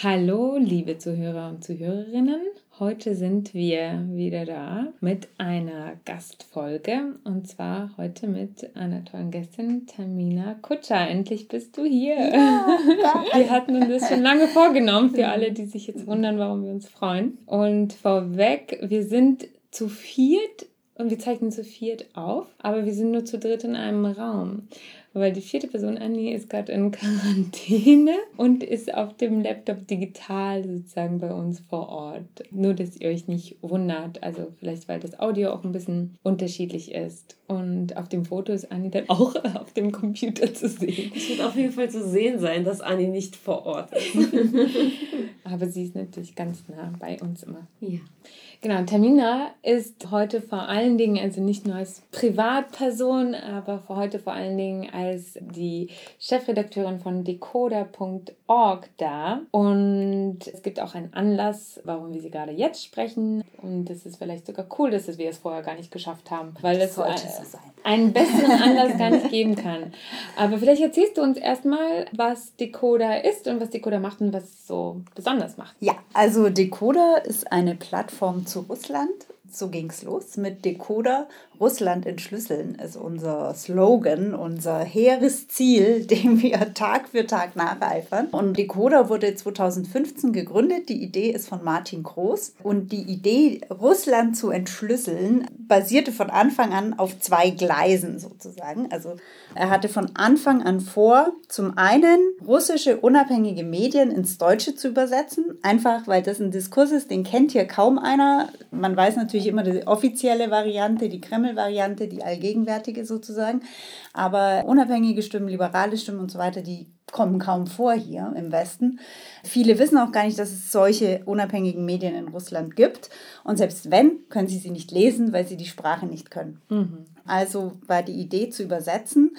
Hallo, liebe Zuhörer und Zuhörerinnen. Heute sind wir wieder da mit einer Gastfolge und zwar heute mit einer tollen Gästin, Tamina Kutscher. Endlich bist du hier. Ja, wir hatten uns das schon lange vorgenommen für alle, die sich jetzt wundern, warum wir uns freuen. Und vorweg, wir sind zu viert und wir zeichnen zu viert auf, aber wir sind nur zu dritt in einem Raum weil die vierte Person, Annie, ist gerade in Quarantäne und ist auf dem Laptop digital sozusagen bei uns vor Ort. Nur, dass ihr euch nicht wundert. Also vielleicht, weil das Audio auch ein bisschen unterschiedlich ist. Und auf dem Foto ist Annie dann auch auf dem Computer zu sehen. Es wird auf jeden Fall zu sehen sein, dass Annie nicht vor Ort ist. Aber sie ist natürlich ganz nah bei uns immer. Ja. Genau, Tamina ist heute vor allen Dingen, also nicht nur als Privatperson, aber für heute vor allen Dingen als die Chefredakteurin von decoder.org da. Und es gibt auch einen Anlass, warum wir sie gerade jetzt sprechen. Und es ist vielleicht sogar cool, dass wir es vorher gar nicht geschafft haben, weil das, das so einen besseren Anlass gar nicht geben kann. Aber vielleicht erzählst du uns erstmal, was Decoder ist und was Decoder macht und was es so besonders macht. Ja, also Decoder ist eine Plattform zu Russland. So ging es los mit Decoder Russland entschlüsseln ist unser Slogan, unser hehres Ziel, dem wir Tag für Tag nacheifern. Und Decoder wurde 2015 gegründet. Die Idee ist von Martin Groß. Und die Idee, Russland zu entschlüsseln, basierte von Anfang an auf zwei Gleisen sozusagen. Also er hatte von Anfang an vor, zum einen russische unabhängige Medien ins Deutsche zu übersetzen. Einfach, weil das ein Diskurs ist, den kennt hier kaum einer. Man weiß natürlich immer die offizielle Variante, die Kreml Sammelvariante, die allgegenwärtige sozusagen. Aber unabhängige Stimmen, liberale Stimmen und so weiter, die kommen kaum vor hier im Westen. Viele wissen auch gar nicht, dass es solche unabhängigen Medien in Russland gibt. Und selbst wenn, können sie sie nicht lesen, weil sie die Sprache nicht können. Mhm. Also war die Idee zu übersetzen.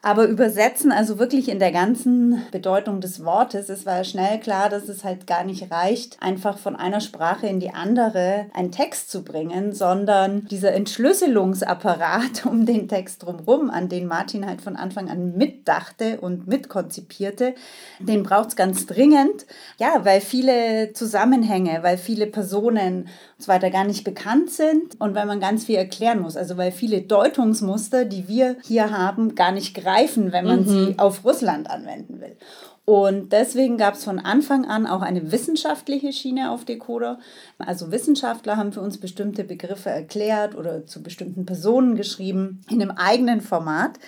Aber übersetzen, also wirklich in der ganzen Bedeutung des Wortes, es war schnell klar, dass es halt gar nicht reicht, einfach von einer Sprache in die andere einen Text zu bringen, sondern dieser Entschlüsselungsapparat um den Text drumherum, an den Martin halt von Anfang an mitdachte und mitkonzipierte, den braucht es ganz dringend. Ja, weil viele Zusammenhänge, weil viele Personen und so weiter gar nicht bekannt sind und weil man ganz viel erklären muss. Also weil viele Deutungsmuster, die wir hier haben, gar nicht greifen, wenn man mhm. sie auf Russland anwenden will. Und deswegen gab es von Anfang an auch eine wissenschaftliche Schiene auf Decoder. Also Wissenschaftler haben für uns bestimmte Begriffe erklärt oder zu bestimmten Personen geschrieben in einem eigenen Format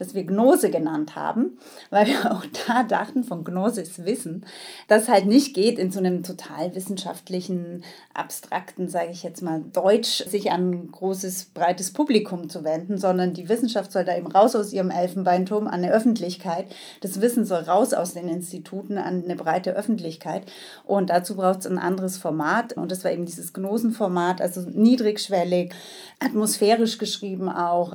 das wir Gnose genannt haben, weil wir auch da dachten, von Gnose ist Wissen, das halt nicht geht in so einem total wissenschaftlichen, abstrakten, sage ich jetzt mal, Deutsch, sich an ein großes, breites Publikum zu wenden, sondern die Wissenschaft soll da eben raus aus ihrem Elfenbeinturm an eine Öffentlichkeit. Das Wissen soll raus aus den Instituten an eine breite Öffentlichkeit. Und dazu braucht es ein anderes Format. Und das war eben dieses Gnosenformat, also niedrigschwellig, atmosphärisch geschrieben auch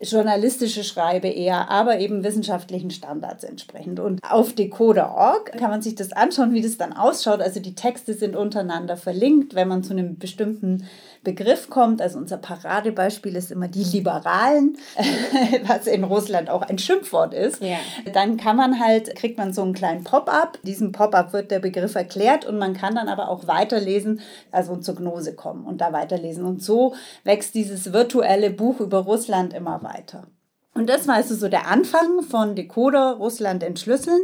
journalistische Schreibe eher, aber eben wissenschaftlichen Standards entsprechend. Und auf decoder.org kann man sich das anschauen, wie das dann ausschaut. Also die Texte sind untereinander verlinkt, wenn man zu einem bestimmten Begriff kommt. Also unser Paradebeispiel ist immer die Liberalen, was in Russland auch ein Schimpfwort ist. Ja. Dann kann man halt, kriegt man so einen kleinen Pop-up. Diesem Pop-up wird der Begriff erklärt und man kann dann aber auch weiterlesen, also zur Gnose kommen und da weiterlesen. Und so wächst dieses virtuelle Buch über Russland immer weiter. Und das war also so der Anfang von Decoder Russland entschlüsseln.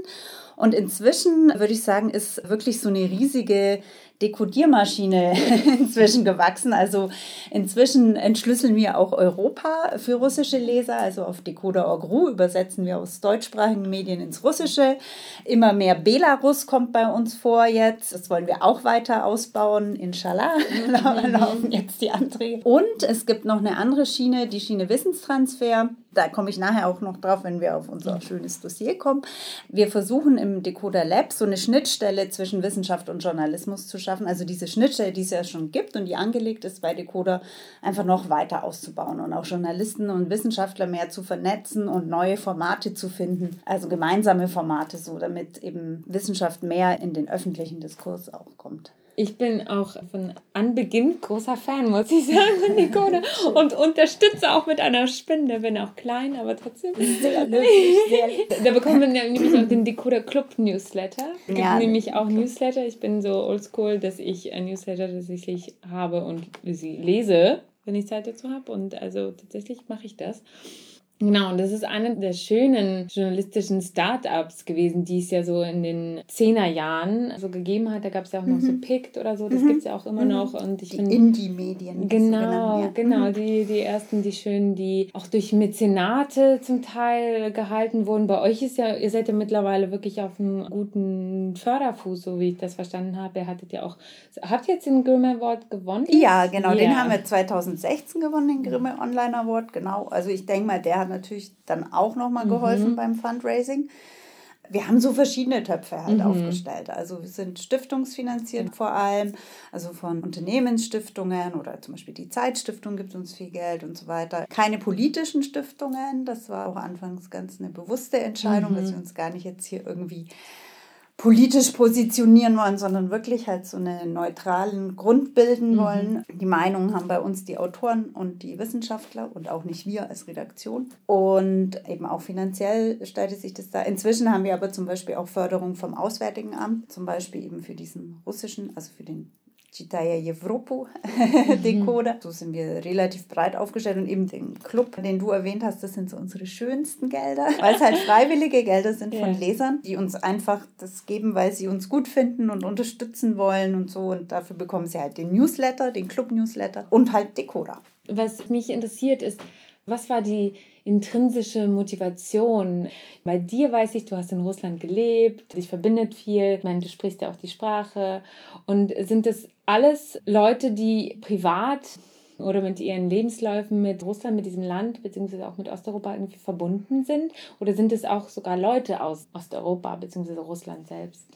Und inzwischen würde ich sagen, ist wirklich so eine riesige Dekodiermaschine inzwischen gewachsen. Also inzwischen entschlüsseln wir auch Europa für russische Leser. Also auf Decoder.ru übersetzen wir aus deutschsprachigen Medien ins Russische. Immer mehr Belarus kommt bei uns vor jetzt. Das wollen wir auch weiter ausbauen. Inshallah laufen jetzt die Anträge. Und es gibt noch eine andere Schiene, die Schiene Wissenstransfer da komme ich nachher auch noch drauf, wenn wir auf unser schönes Dossier kommen. Wir versuchen im Decoder Lab so eine Schnittstelle zwischen Wissenschaft und Journalismus zu schaffen. Also diese Schnittstelle, die es ja schon gibt und die angelegt ist bei Decoder, einfach noch weiter auszubauen und auch Journalisten und Wissenschaftler mehr zu vernetzen und neue Formate zu finden. Also gemeinsame Formate, so damit eben Wissenschaft mehr in den öffentlichen Diskurs auch kommt. Ich bin auch von Anbeginn großer Fan, muss ich sagen, von Nicole. Und unterstütze auch mit einer Spende. Bin auch klein, aber trotzdem. Sehr lustig. Sehr da bekommen wir nämlich auch den Decoder Club Newsletter. Es gibt ja, nämlich auch Newsletter. Ich bin so oldschool, dass ich ein Newsletter tatsächlich habe und sie lese, wenn ich Zeit dazu habe. Und also tatsächlich mache ich das. Genau, und das ist eine der schönen journalistischen Startups gewesen, die es ja so in den Zehnerjahren so gegeben hat. Da gab es ja auch noch mhm. so PICT oder so, das mhm. gibt es ja auch immer mhm. noch. Und ich die Indie-Medien. Genau, so genau, mhm. die, die ersten, die schönen, die auch durch Mäzenate zum Teil gehalten wurden. Bei euch ist ja, ihr seid ja mittlerweile wirklich auf einem guten Förderfuß, so wie ich das verstanden habe. Ihr hattet ja auch, habt ihr jetzt den Grimme Award gewonnen? Ja, genau, yeah. den haben wir 2016 gewonnen, den Grimme Online Award, genau. Also ich denke mal, der hat natürlich dann auch nochmal geholfen mhm. beim Fundraising. Wir haben so verschiedene Töpfe halt mhm. aufgestellt. Also wir sind stiftungsfinanziert vor allem, also von Unternehmensstiftungen oder zum Beispiel die Zeitstiftung gibt uns viel Geld und so weiter. Keine politischen Stiftungen, das war auch anfangs ganz eine bewusste Entscheidung, mhm. dass wir uns gar nicht jetzt hier irgendwie politisch positionieren wollen, sondern wirklich halt so einen neutralen Grund bilden mhm. wollen. Die Meinungen haben bei uns die Autoren und die Wissenschaftler und auch nicht wir als Redaktion. Und eben auch finanziell stellte sich das da. Inzwischen haben wir aber zum Beispiel auch Förderung vom Auswärtigen Amt, zum Beispiel eben für diesen russischen, also für den Chitaya Evropu Decoder. Mhm. So sind wir relativ breit aufgestellt und eben den Club, den du erwähnt hast, das sind so unsere schönsten Gelder, weil es halt freiwillige Gelder sind von Lesern, die uns einfach das geben, weil sie uns gut finden und unterstützen wollen und so und dafür bekommen sie halt den Newsletter, den Club Newsletter und halt Decoder. Was mich interessiert ist, was war die intrinsische Motivation? Bei dir weiß ich, du hast in Russland gelebt, dich verbindet viel, ich meine, du sprichst ja auch die Sprache. Und sind das alles Leute, die privat oder mit ihren Lebensläufen mit Russland, mit diesem Land, beziehungsweise auch mit Osteuropa irgendwie verbunden sind? Oder sind es auch sogar Leute aus Osteuropa, beziehungsweise Russland selbst?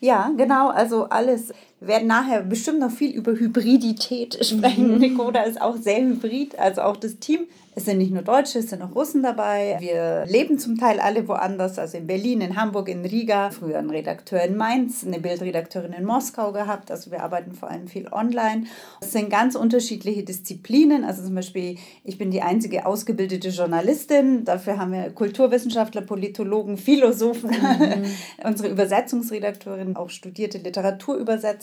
Ja, genau, also alles. Wir werden nachher bestimmt noch viel über Hybridität sprechen. Mhm. Nicoda ist auch sehr hybrid, also auch das Team es sind nicht nur Deutsche, es sind auch Russen dabei. Wir leben zum Teil alle woanders, also in Berlin, in Hamburg, in Riga. Früher ein Redakteur in Mainz, eine Bildredakteurin in Moskau gehabt. Also wir arbeiten vor allem viel online. Es sind ganz unterschiedliche Disziplinen. Also zum Beispiel, ich bin die einzige ausgebildete Journalistin. Dafür haben wir Kulturwissenschaftler, Politologen, Philosophen. Mhm. Unsere Übersetzungsredakteurin auch studierte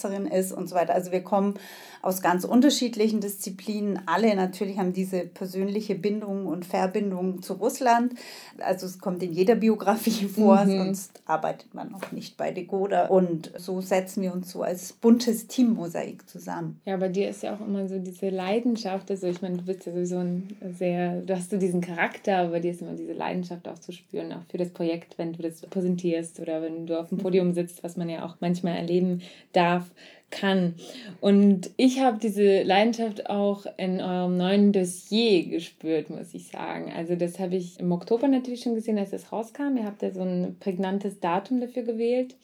Literaturübersetzerin ist und so weiter. Also wir kommen aus ganz unterschiedlichen Disziplinen. Alle natürlich haben diese persönliche Bindung und Verbindung zu Russland. Also es kommt in jeder Biografie vor, mhm. sonst arbeitet man auch nicht bei Decoder. Und so setzen wir uns so als buntes Teammosaik zusammen. Ja, bei dir ist ja auch immer so diese Leidenschaft. Also ich meine, du bist ja sowieso ein sehr, du hast so diesen Charakter, aber bei dir ist immer diese Leidenschaft auch zu spüren, auch für das Projekt, wenn du das präsentierst oder wenn du auf dem Podium sitzt, was man ja auch manchmal erleben darf kann. Und ich habe diese Leidenschaft auch in eurem neuen Dossier gespürt, muss ich sagen. Also das habe ich im Oktober natürlich schon gesehen, als es rauskam. Ihr habt ja so ein prägnantes Datum dafür gewählt.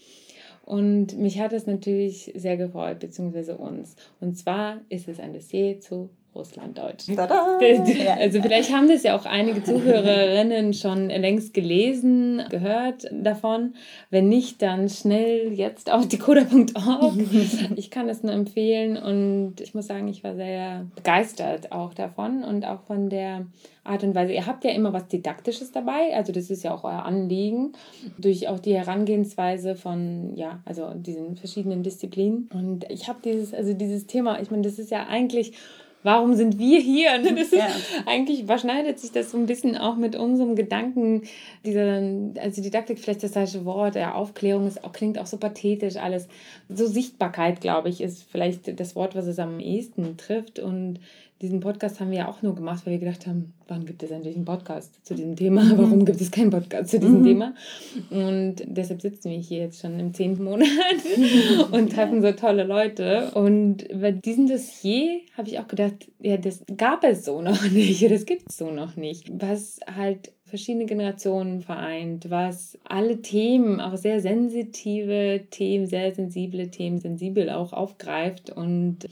Und mich hat es natürlich sehr gefreut, beziehungsweise uns. Und zwar ist es ein Dossier zu Russlanddeutsch. Also vielleicht haben das ja auch einige Zuhörerinnen schon längst gelesen, gehört davon. Wenn nicht, dann schnell jetzt auf decoder.org. Ich kann es nur empfehlen und ich muss sagen, ich war sehr begeistert auch davon und auch von der Art und Weise. Ihr habt ja immer was Didaktisches dabei, also das ist ja auch euer Anliegen, durch auch die Herangehensweise von, ja, also diesen verschiedenen Disziplinen. Und ich habe dieses, also dieses Thema, ich meine, das ist ja eigentlich warum sind wir hier? Und das ist, ja. Eigentlich überschneidet sich das so ein bisschen auch mit unserem Gedanken, dieser, also Didaktik vielleicht das falsche Wort, der Aufklärung ist auch, klingt auch so pathetisch alles. So Sichtbarkeit, glaube ich, ist vielleicht das Wort, was es am ehesten trifft. Und diesen Podcast haben wir ja auch nur gemacht, weil wir gedacht haben, wann gibt es endlich einen Podcast zu diesem Thema? Mhm. Warum gibt es keinen Podcast zu diesem mhm. Thema? Und deshalb sitzen wir hier jetzt schon im zehnten Monat und treffen so tolle Leute. Und bei diesem Dossier habe ich auch gedacht, ja, das gab es so noch nicht, das gibt es so noch nicht. Was halt verschiedene Generationen vereint, was alle Themen, auch sehr sensitive Themen, sehr sensible Themen, sensibel auch aufgreift und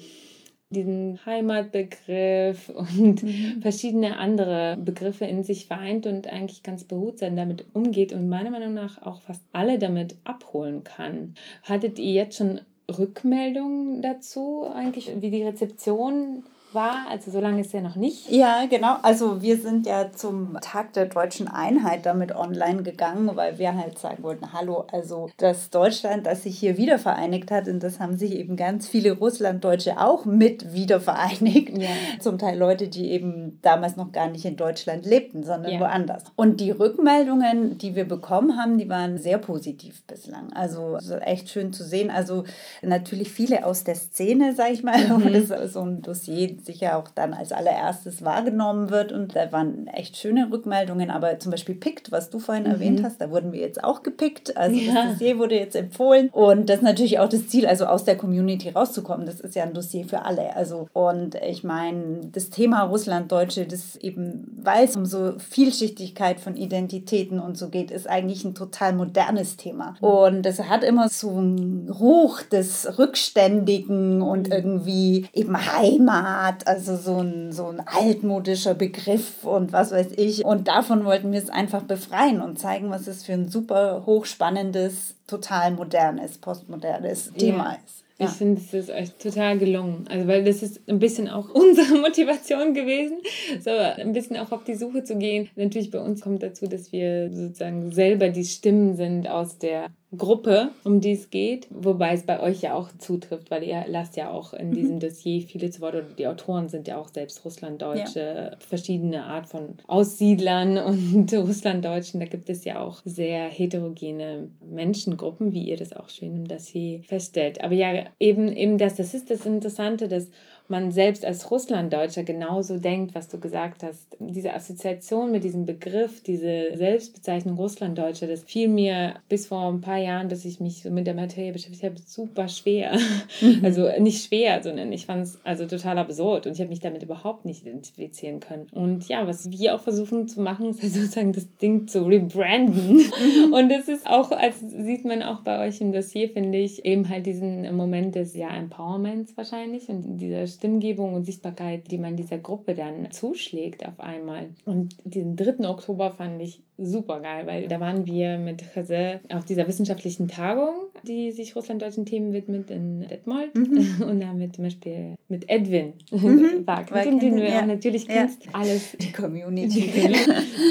diesen Heimatbegriff und mhm. verschiedene andere Begriffe in sich vereint und eigentlich ganz behutsam damit umgeht und meiner Meinung nach auch fast alle damit abholen kann. Hattet ihr jetzt schon Rückmeldungen dazu, eigentlich wie die Rezeption war. Also so lange ist er noch nicht. Ja, genau. Also wir sind ja zum Tag der deutschen Einheit damit online gegangen, weil wir halt sagen wollten, hallo, also das Deutschland, das sich hier wieder vereinigt hat, und das haben sich eben ganz viele Russlanddeutsche auch mit wieder vereinigt. Ja. Zum Teil Leute, die eben damals noch gar nicht in Deutschland lebten, sondern ja. woanders. Und die Rückmeldungen, die wir bekommen haben, die waren sehr positiv bislang. Also echt schön zu sehen. Also natürlich viele aus der Szene, sag ich mal, mhm. das ist so ein Dossier, sicher auch dann als allererstes wahrgenommen wird. Und da waren echt schöne Rückmeldungen. Aber zum Beispiel PICT, was du vorhin mhm. erwähnt hast, da wurden wir jetzt auch gepickt. Also ja. das Dossier wurde jetzt empfohlen. Und das ist natürlich auch das Ziel, also aus der Community rauszukommen. Das ist ja ein Dossier für alle. Also und ich meine, das Thema Russlanddeutsche, das eben, weil es um so Vielschichtigkeit von Identitäten und so geht, ist eigentlich ein total modernes Thema. Und das hat immer so einen Ruch des Rückständigen und mhm. irgendwie eben Heimat Art, also so ein, so ein altmodischer Begriff und was weiß ich. Und davon wollten wir es einfach befreien und zeigen, was es für ein super hochspannendes, total modernes, postmodernes Thema ja. ist. Ja. Ich finde, es ist euch total gelungen. Also, weil das ist ein bisschen auch unsere Motivation gewesen, so ein bisschen auch auf die Suche zu gehen. Natürlich bei uns kommt dazu, dass wir sozusagen selber die Stimmen sind aus der Gruppe, um die es geht, wobei es bei euch ja auch zutrifft, weil ihr lasst ja auch in diesem mhm. Dossier viele zu Wort oder die Autoren sind ja auch selbst Russlanddeutsche, ja. verschiedene Art von Aussiedlern und Russlanddeutschen. Da gibt es ja auch sehr heterogene Menschengruppen, wie ihr das auch schön im Dossier feststellt. Aber ja, eben, eben das, das ist das Interessante, dass man selbst als Russlanddeutscher genauso denkt, was du gesagt hast. Diese Assoziation mit diesem Begriff, diese Selbstbezeichnung Russlanddeutscher, das fiel mir bis vor ein paar Jahren, dass ich mich so mit der Materie beschäftigt habe, super schwer. Mhm. Also nicht schwer, sondern ich fand es also total absurd und ich habe mich damit überhaupt nicht identifizieren können. Und ja, was wir auch versuchen zu machen, ist halt sozusagen das Ding zu rebranden. Mhm. Und das ist auch, als sieht man auch bei euch im Dossier, finde ich, eben halt diesen Moment des ja, Empowerments wahrscheinlich und dieser Stimmgebung und Sichtbarkeit, die man dieser Gruppe dann zuschlägt auf einmal. Und diesen 3. Oktober fand ich super geil, weil da waren wir mit Jose auf dieser wissenschaftlichen Tagung, die sich russlanddeutschen Themen widmet in Detmold. Mhm. Und da haben wir zum Beispiel mit Edwin mhm. Wagner, den, den du ja. natürlich kennst, ja. alles. Die Community.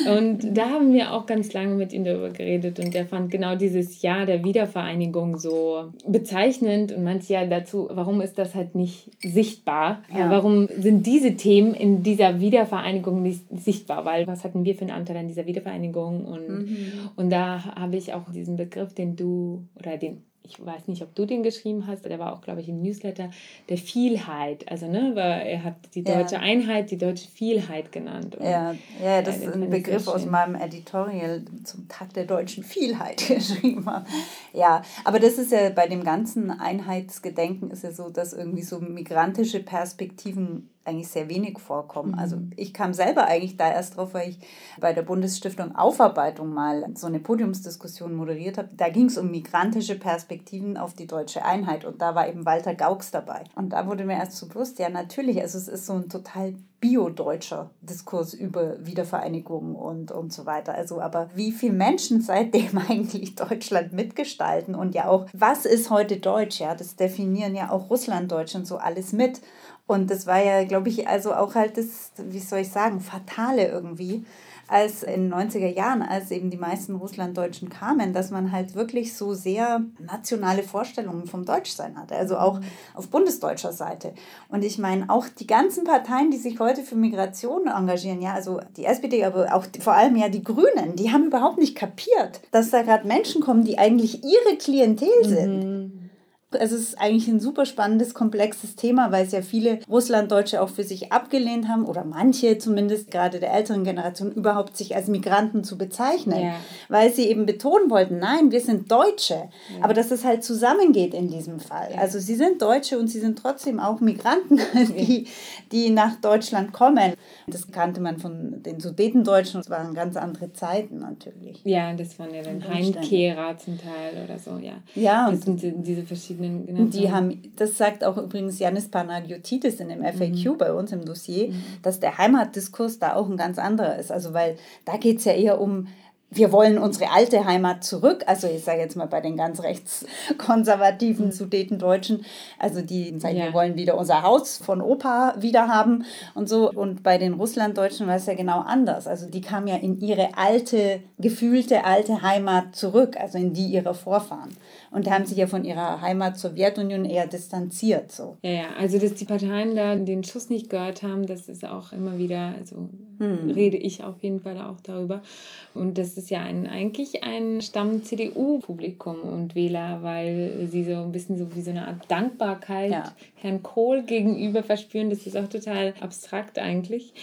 und da haben wir auch ganz lange mit ihm darüber geredet und der fand genau dieses Jahr der Wiedervereinigung so bezeichnend und meinte ja dazu, warum ist das halt nicht sichtbar? Ja. Warum sind diese Themen in dieser Wiedervereinigung nicht sichtbar? Weil was hatten wir für einen Anteil an dieser Wiedervereinigung? Vereinigung. Und, mhm. und da habe ich auch diesen Begriff, den du oder den ich weiß nicht, ob du den geschrieben hast, der war auch, glaube ich, im Newsletter, der Vielheit. Also, ne, weil er hat die deutsche ja. Einheit, die deutsche Vielheit genannt. Und, ja, ja, das ja, ist ein Begriff aus meinem Editorial zum Tag der deutschen Vielheit geschrieben Ja, aber das ist ja bei dem ganzen Einheitsgedenken ist ja so, dass irgendwie so migrantische Perspektiven eigentlich sehr wenig vorkommen. Also mhm. ich kam selber eigentlich da erst drauf, weil ich bei der Bundesstiftung Aufarbeitung mal so eine Podiumsdiskussion moderiert habe. Da ging es um migrantische Perspektiven auf die deutsche Einheit und da war eben Walter Gauks dabei. Und da wurde mir erst so bewusst, ja natürlich, also es ist so ein total biodeutscher Diskurs über Wiedervereinigung und, und so weiter. Also, aber wie viele Menschen seitdem eigentlich Deutschland mitgestalten und ja auch, was ist heute Deutsch? Ja, das definieren ja auch Russlanddeutsch und so alles mit. Und das war ja, glaube ich, also auch halt das, wie soll ich sagen, Fatale irgendwie, als in den 90er Jahren, als eben die meisten Russlanddeutschen kamen, dass man halt wirklich so sehr nationale Vorstellungen vom Deutschsein hatte, also auch auf bundesdeutscher Seite. Und ich meine, auch die ganzen Parteien, die sich heute für Migration engagieren, ja, also die SPD, aber auch vor allem ja die Grünen, die haben überhaupt nicht kapiert, dass da gerade Menschen kommen, die eigentlich ihre Klientel sind. Mhm es ist eigentlich ein super spannendes, komplexes Thema, weil es ja viele Russlanddeutsche auch für sich abgelehnt haben oder manche zumindest gerade der älteren Generation überhaupt sich als Migranten zu bezeichnen, ja. weil sie eben betonen wollten, nein, wir sind Deutsche, ja. aber dass es halt zusammengeht in diesem Fall. Ja. Also sie sind Deutsche und sie sind trotzdem auch Migranten, die, die nach Deutschland kommen. Das kannte man von den Sudetendeutschen, das waren ganz andere Zeiten natürlich. Ja, das waren ja dann Heimkehrer zum Teil oder so, ja. Ja, und das sind diese verschiedenen verschiedenen Die haben, das sagt auch übrigens Janis Panagiotitis in dem FAQ mhm. bei uns im Dossier, mhm. dass der Heimatdiskurs da auch ein ganz anderer ist. Also weil da geht es ja eher um wir wollen unsere alte Heimat zurück. Also ich sage jetzt mal bei den ganz rechtskonservativen mhm. Sudetendeutschen, also die sagen, ja. wir wollen wieder unser Haus von Opa wieder haben und so. Und bei den Russlanddeutschen war es ja genau anders. Also die kamen ja in ihre alte, gefühlte alte Heimat zurück, also in die ihrer Vorfahren. Und haben sich ja von ihrer Heimat Sowjetunion eher distanziert. So. Ja, ja, also dass die Parteien da den Schuss nicht gehört haben, das ist auch immer wieder, also hm. rede ich auf jeden Fall auch darüber. Und das ist ja ein, eigentlich ein Stamm-CDU-Publikum und Wähler, weil sie so ein bisschen so wie so eine Art Dankbarkeit ja. Herrn Kohl gegenüber verspüren. Das ist auch total abstrakt eigentlich.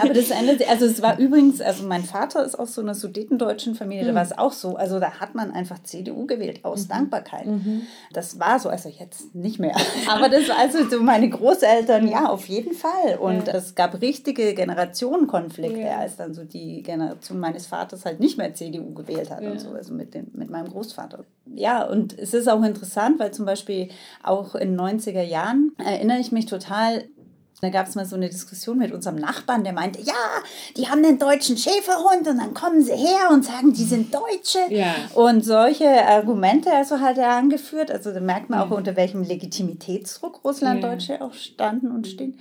Aber das Ende, also es war übrigens, also mein Vater ist aus so einer sudetendeutschen Familie, mhm. da war es auch so. Also da hat man einfach CDU gewählt aus mhm. Dankbarkeit. Mhm. Das war so, also jetzt nicht mehr. Aber das war also so meine Großeltern, ja, auf jeden Fall. Und ja. es gab richtige Generationenkonflikte, ja. als dann so die Generation meines Vaters halt nicht mehr CDU gewählt hat ja. und so, also mit, dem, mit meinem Großvater. Ja, und es ist auch interessant, weil zum Beispiel auch in den 90er Jahren erinnere ich mich total, da gab es mal so eine Diskussion mit unserem Nachbarn, der meinte, ja, die haben einen deutschen Schäferhund und dann kommen sie her und sagen, die sind Deutsche. Ja. Und solche Argumente also hat er angeführt. Also da merkt man auch, unter welchem Legitimitätsdruck Russlanddeutsche ja. auch standen und stehen.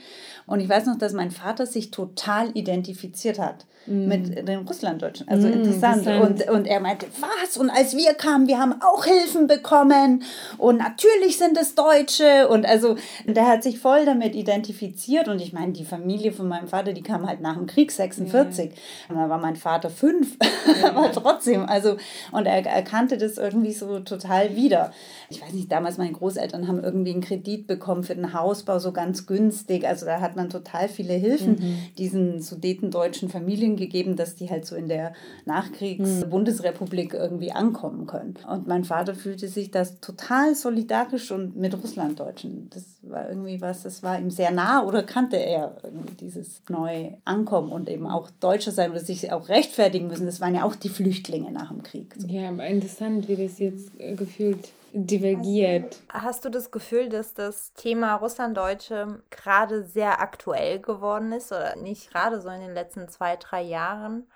Und ich weiß noch, dass mein Vater sich total identifiziert hat mm. mit den Russlanddeutschen. Also mm, interessant. Und, und er meinte, was? Und als wir kamen, wir haben auch Hilfen bekommen. Und natürlich sind es Deutsche. Und also der hat sich voll damit identifiziert. Und ich meine, die Familie von meinem Vater, die kam halt nach dem Krieg 46. Ja. Und da war mein Vater fünf. Ja. Aber trotzdem, also, und er erkannte das irgendwie so total wieder. Ich weiß nicht, damals meine Großeltern haben irgendwie einen Kredit bekommen für den Hausbau, so ganz günstig. Also da hat man total viele Hilfen mhm. diesen sudetendeutschen Familien gegeben, dass die halt so in der Nachkriegs-Bundesrepublik irgendwie ankommen können. Und mein Vater fühlte sich das total solidarisch und mit Russlanddeutschen. Das war irgendwie was, das war ihm sehr nah oder kannte er dieses neue Ankommen und eben auch Deutscher sein oder sich auch rechtfertigen müssen. Das waren ja auch die Flüchtlinge nach dem Krieg. So. Ja, aber interessant, wie das jetzt äh, gefühlt divergiert. Hast du das Gefühl, dass das Thema Russlanddeutsche gerade sehr aktuell geworden ist oder nicht gerade so in den letzten zwei, drei Jahren?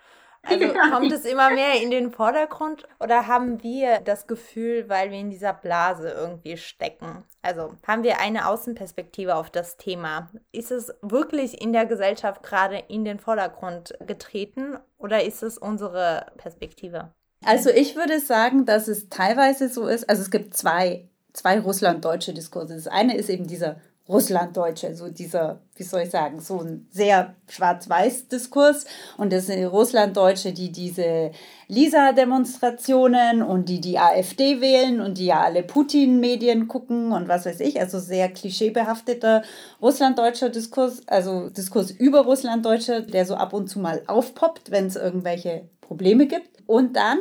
Also kommt es immer mehr in den Vordergrund oder haben wir das Gefühl, weil wir in dieser Blase irgendwie stecken? Also haben wir eine Außenperspektive auf das Thema? Ist es wirklich in der Gesellschaft gerade in den Vordergrund getreten oder ist es unsere Perspektive? Also ich würde sagen, dass es teilweise so ist, also es gibt zwei, zwei russlanddeutsche Diskurse. Das eine ist eben dieser Russlanddeutsche, so dieser, wie soll ich sagen, so ein sehr schwarz-weiß-Diskurs. Und das sind Russlanddeutsche, die diese Lisa-Demonstrationen und die die AfD wählen und die ja alle Putin-Medien gucken und was weiß ich. Also sehr klischeebehafteter Russlanddeutscher Diskurs, also Diskurs über Russlanddeutsche, der so ab und zu mal aufpoppt, wenn es irgendwelche Probleme gibt. Und dann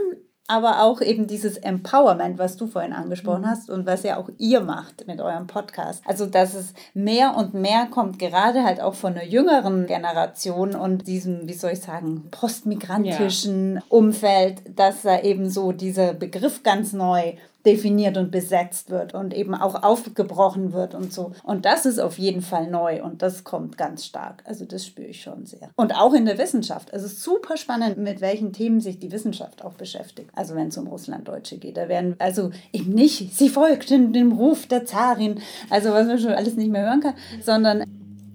aber auch eben dieses Empowerment, was du vorhin angesprochen mhm. hast und was ja auch ihr macht mit eurem Podcast. Also, dass es mehr und mehr kommt, gerade halt auch von der jüngeren Generation und diesem, wie soll ich sagen, postmigrantischen ja. Umfeld, dass da eben so dieser Begriff ganz neu definiert und besetzt wird und eben auch aufgebrochen wird und so. Und das ist auf jeden Fall neu und das kommt ganz stark. Also das spüre ich schon sehr. Und auch in der Wissenschaft. Es ist super spannend, mit welchen Themen sich die Wissenschaft auch beschäftigt. Also wenn es um Russlanddeutsche geht. Da werden also eben nicht, sie folgt dem Ruf der Zarin, also was man schon alles nicht mehr hören kann, sondern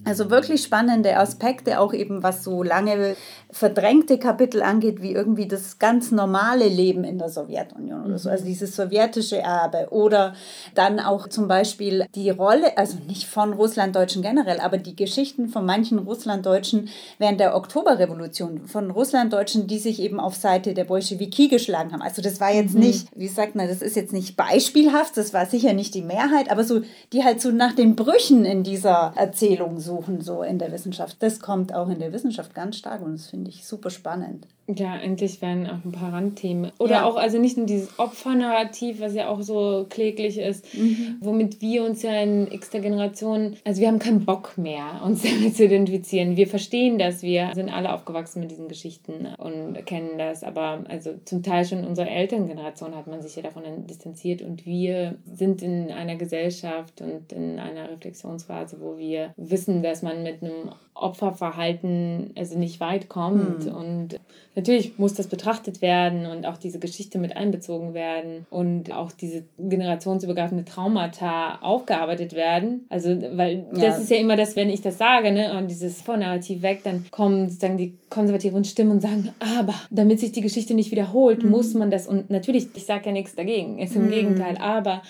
Also wirklich spannende Aspekte, auch eben was so lange verdrängte Kapitel angeht, wie irgendwie das ganz normale Leben in der Sowjetunion oder so, also dieses sowjetische Erbe oder dann auch zum Beispiel die Rolle, also nicht von Russlanddeutschen generell, aber die Geschichten von manchen Russlanddeutschen während der Oktoberrevolution, von Russlanddeutschen, die sich eben auf Seite der Bolschewiki geschlagen haben. Also das war jetzt mhm. nicht, wie sagt man, das ist jetzt nicht beispielhaft, das war sicher nicht die Mehrheit, aber so, die halt so nach den Brüchen in dieser Erzählung suchen, so in der Wissenschaft. Das kommt auch in der Wissenschaft ganz stark und das finde ich super spannend. Ja, endlich werden auch ein paar Randthemen. Oder ja. auch, also nicht nur dieses Opfernarrativ, was ja auch so kläglich ist, mhm. womit wir uns ja in x der Generation, also wir haben keinen Bock mehr, uns damit zu identifizieren. Wir verstehen das, wir sind alle aufgewachsen mit diesen Geschichten und kennen das, aber also zum Teil schon in unserer Elterngeneration hat man sich ja davon distanziert und wir sind in einer Gesellschaft und in einer Reflexionsphase, wo wir wissen, dass man mit einem Opferverhalten also nicht weit kommt. Mhm. Und natürlich muss das betrachtet werden und auch diese Geschichte mit einbezogen werden und auch diese generationsübergreifende Traumata aufgearbeitet werden. Also, weil ja. das ist ja immer das, wenn ich das sage, ne, und dieses Vornarrativ weg, dann kommen sozusagen die konservativen Stimmen und sagen, aber damit sich die Geschichte nicht wiederholt, mhm. muss man das, und natürlich, ich sage ja nichts dagegen, ist im mhm. Gegenteil, aber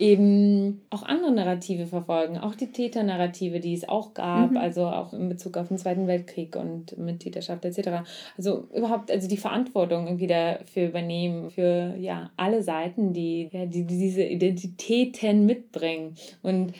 eben auch andere Narrative verfolgen, auch die Täternarrative, die es auch gab, mhm. also auch in Bezug auf den Zweiten Weltkrieg und mit Täterschaft etc. Also überhaupt, also die Verantwortung irgendwie dafür übernehmen, für ja alle Seiten, die, ja, die, die diese Identitäten mitbringen. Und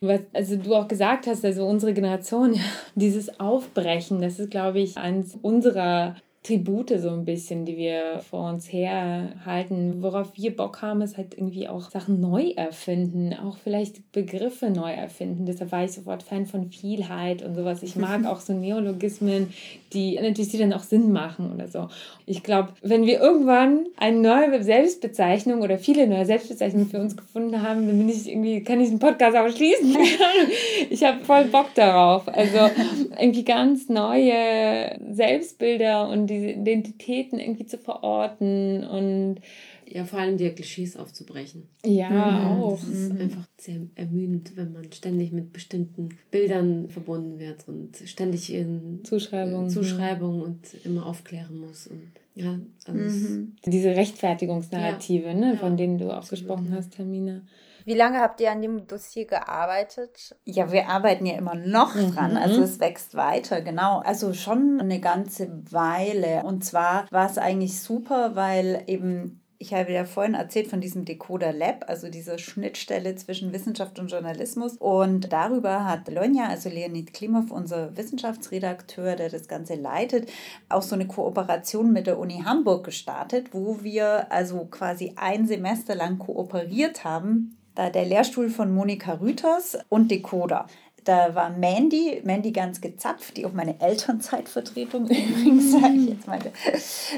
was also du auch gesagt hast, also unsere Generation, ja, dieses Aufbrechen, das ist, glaube ich, eins unserer Tribute so ein bisschen, die wir vor uns herhalten. Worauf wir Bock haben, ist halt irgendwie auch Sachen neu erfinden, auch vielleicht Begriffe neu erfinden. Deshalb war ich sofort Fan von Vielheit und sowas. Ich mag auch so Neologismen, die natürlich die dann auch Sinn machen oder so. Ich glaube, wenn wir irgendwann eine neue Selbstbezeichnung oder viele neue Selbstbezeichnungen für uns gefunden haben, dann bin ich irgendwie, kann ich den Podcast auch schließen. ich habe voll Bock darauf. Also irgendwie ganz neue Selbstbilder und die diese Identitäten irgendwie zu verorten und ja, vor allem die Klischees aufzubrechen. Ja, mhm. auch. Es ist mhm. einfach sehr ermüdend, wenn man ständig mit bestimmten Bildern verbunden wird und ständig in Zuschreibungen, Zuschreibungen und immer aufklären muss. Und ja, also mhm. Diese Rechtfertigungsnarrative, ja. ne, von denen du auch gesprochen hast, Hermine. Wie lange habt ihr an dem Dossier gearbeitet? Ja, wir arbeiten ja immer noch mhm. dran. Also es wächst weiter, genau. Also schon eine ganze Weile. Und zwar war es eigentlich super, weil eben ich habe ja vorhin erzählt von diesem Decoder Lab, also dieser Schnittstelle zwischen Wissenschaft und Journalismus. Und darüber hat Lonja, also Leonid Klimov, unser Wissenschaftsredakteur, der das Ganze leitet, auch so eine Kooperation mit der Uni Hamburg gestartet, wo wir also quasi ein Semester lang kooperiert haben der Lehrstuhl von Monika Rüters und Decoder. Da war Mandy, Mandy ganz gezapft, die auch meine Elternzeitvertretung übrigens, sage ich jetzt mal,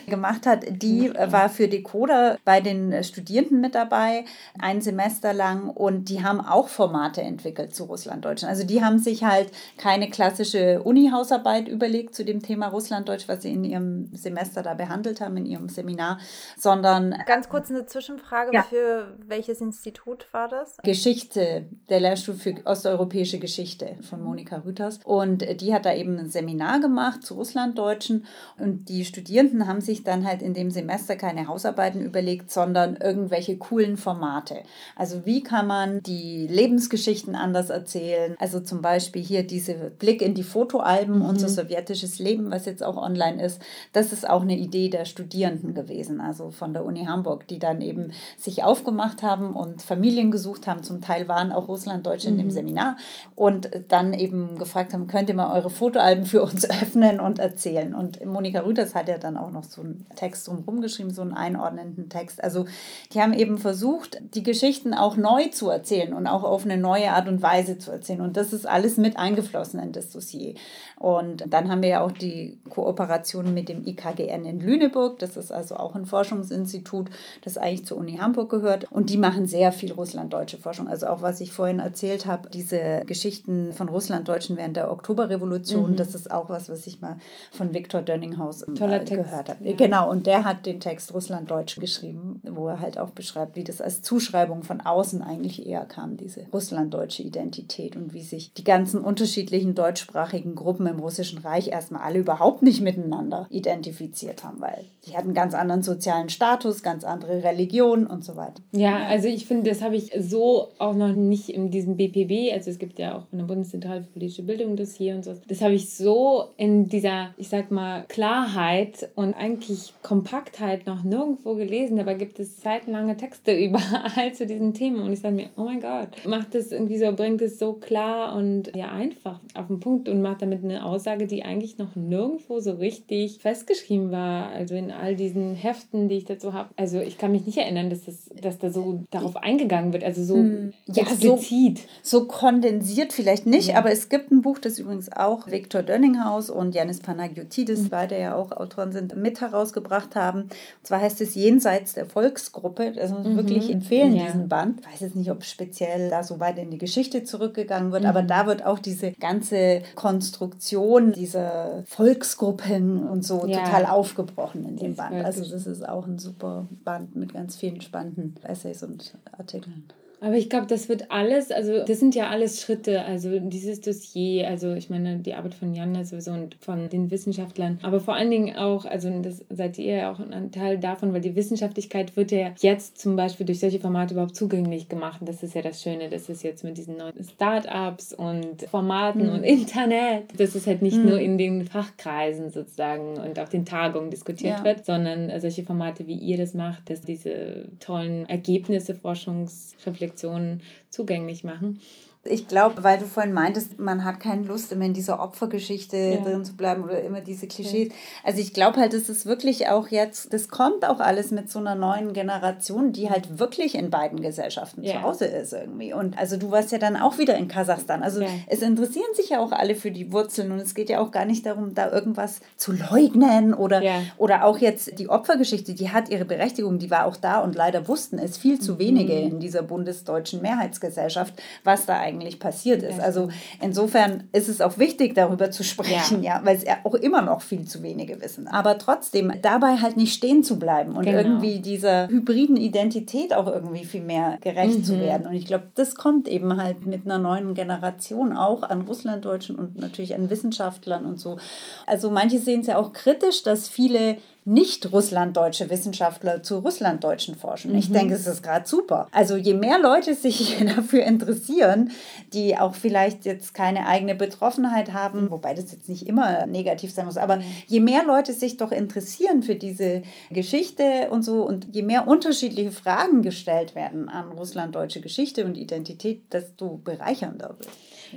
gemacht hat. Die war für Decoder bei den Studierenden mit dabei, ein Semester lang. Und die haben auch Formate entwickelt zu Russlanddeutschen. Also die haben sich halt keine klassische Uni-Hausarbeit überlegt zu dem Thema Russlanddeutsch, was sie in ihrem Semester da behandelt haben, in ihrem Seminar, sondern... Ganz kurz eine Zwischenfrage, ja. für welches Institut war das? Geschichte, der Lehrstuhl für osteuropäische Geschichte. Geschichte von Monika Rüters. Und die hat da eben ein Seminar gemacht zu Russlanddeutschen. Und die Studierenden haben sich dann halt in dem Semester keine Hausarbeiten überlegt, sondern irgendwelche coolen Formate. Also wie kann man die Lebensgeschichten anders erzählen? Also zum Beispiel hier diese Blick in die Fotoalben, mhm. unser sowjetisches Leben, was jetzt auch online ist. Das ist auch eine Idee der Studierenden gewesen, also von der Uni Hamburg, die dann eben sich aufgemacht haben und Familien gesucht haben. Zum Teil waren auch Russlanddeutsche mhm. in dem mhm. Seminar. Und dann eben gefragt haben, könnt ihr mal eure Fotoalben für uns öffnen und erzählen. Und Monika Rüters hat ja dann auch noch so einen Text drumherum geschrieben, so einen einordnenden Text. Also die haben eben versucht, die Geschichten auch neu zu erzählen und auch auf eine neue Art und Weise zu erzählen. Und das ist alles mit eingeflossen in das Dossier. Und dann haben wir ja auch die Kooperation mit dem IKGN in Lüneburg. Das ist also auch ein Forschungsinstitut, das eigentlich zur Uni Hamburg gehört. Und die machen sehr viel russlanddeutsche Forschung. Also auch was ich vorhin erzählt habe, diese Geschichten von Russlanddeutschen während der Oktoberrevolution. Mhm. Das ist auch was, was ich mal von Viktor Dönninghaus äh, gehört habe. Ja. Genau, und der hat den Text Russlanddeutsch geschrieben, wo er halt auch beschreibt, wie das als Zuschreibung von außen eigentlich eher kam, diese russlanddeutsche Identität und wie sich die ganzen unterschiedlichen deutschsprachigen Gruppen im Russischen Reich erstmal alle überhaupt nicht miteinander identifiziert haben, weil die hatten ganz anderen sozialen Status, ganz andere Religion und so weiter. Ja, also ich finde, das habe ich so auch noch nicht in diesem BPB, also es gibt ja auch eine Bundeszentrale für politische Bildung das hier und so, das habe ich so in dieser, ich sag mal, Klarheit und eigentlich Kompaktheit noch nirgendwo gelesen. Dabei gibt es seitenlange Texte überall zu diesen Themen und ich sage mir, oh mein Gott, macht es irgendwie so, bringt es so klar und ja einfach auf den Punkt und macht damit eine Aussage, die eigentlich noch nirgendwo so richtig festgeschrieben war. Also in all diesen Heften, die ich dazu habe. Also ich kann mich nicht erinnern, dass, das, dass da so darauf eingegangen wird, also so hm. ja, explizit. So, so kondensiert vielleicht nicht, ja. aber es gibt ein Buch, das übrigens auch Viktor Dönninghaus und Janis Panagiotidis, mhm. beide ja auch Autoren sind, mit herausgebracht haben. Und zwar heißt es Jenseits der Volksgruppe. Also mhm. wirklich empfehlen ja. diesen Band. Ich weiß jetzt nicht, ob speziell da so weit in die Geschichte zurückgegangen wird, mhm. aber da wird auch diese ganze Konstruktion dieser Volksgruppen und so total aufgebrochen in dem Band. Also das ist auch ein super Band mit ganz vielen spannenden Essays und Artikeln. Aber ich glaube, das wird alles, also das sind ja alles Schritte, also dieses Dossier, also ich meine, die Arbeit von Jan sowieso und von den Wissenschaftlern, aber vor allen Dingen auch, also das seid ihr ja auch ein Teil davon, weil die Wissenschaftlichkeit wird ja jetzt zum Beispiel durch solche Formate überhaupt zugänglich gemacht. Das ist ja das Schöne, dass es jetzt mit diesen neuen Start-ups und Formaten mhm. und Internet, dass es halt nicht mhm. nur in den Fachkreisen sozusagen und auf den Tagungen diskutiert ja. wird, sondern solche Formate, wie ihr das macht, dass diese tollen Ergebnisse, Forschungsreflexionen, Reflexionen zugänglich machen. Ich glaube, weil du vorhin meintest, man hat keine Lust, immer in dieser Opfergeschichte ja. drin zu bleiben oder immer diese Klischees. Ja. Also ich glaube halt, es ist wirklich auch jetzt, das kommt auch alles mit so einer neuen Generation, die halt wirklich in beiden Gesellschaften ja. zu Hause ist irgendwie. Und also du warst ja dann auch wieder in Kasachstan. Also es interessieren sich ja auch alle für die Wurzeln und es geht ja auch gar nicht darum, da irgendwas zu leugnen oder, oder auch jetzt die Opfergeschichte, die hat ihre Berechtigung, die war auch da und leider wussten es viel zu wenige mhm. in dieser bundesdeutschen Mehrheitsgesellschaft, was da eigentlich eigentlich passiert ist. Also insofern ist es auch wichtig, darüber zu sprechen, ja, ja weil es ja auch immer noch viel zu wenige wissen. Aber trotzdem dabei halt nicht stehen zu bleiben und genau. irgendwie dieser hybriden Identität auch irgendwie viel mehr gerecht mhm. zu werden. Und ich glaube, das kommt eben halt mit einer neuen Generation auch an Russlanddeutschen und natürlich an Wissenschaftlern und so. Also manche sehen es ja auch kritisch, dass viele nicht russlanddeutsche Wissenschaftler zu russlanddeutschen forschen. Mhm. Ich denke, es ist gerade super. Also je mehr Leute sich dafür interessieren, die auch vielleicht jetzt keine eigene Betroffenheit haben, wobei das jetzt nicht immer negativ sein muss, aber mhm. je mehr Leute sich doch interessieren für diese Geschichte und so und je mehr unterschiedliche Fragen gestellt werden an russlanddeutsche Geschichte und Identität, desto bereichernder wird.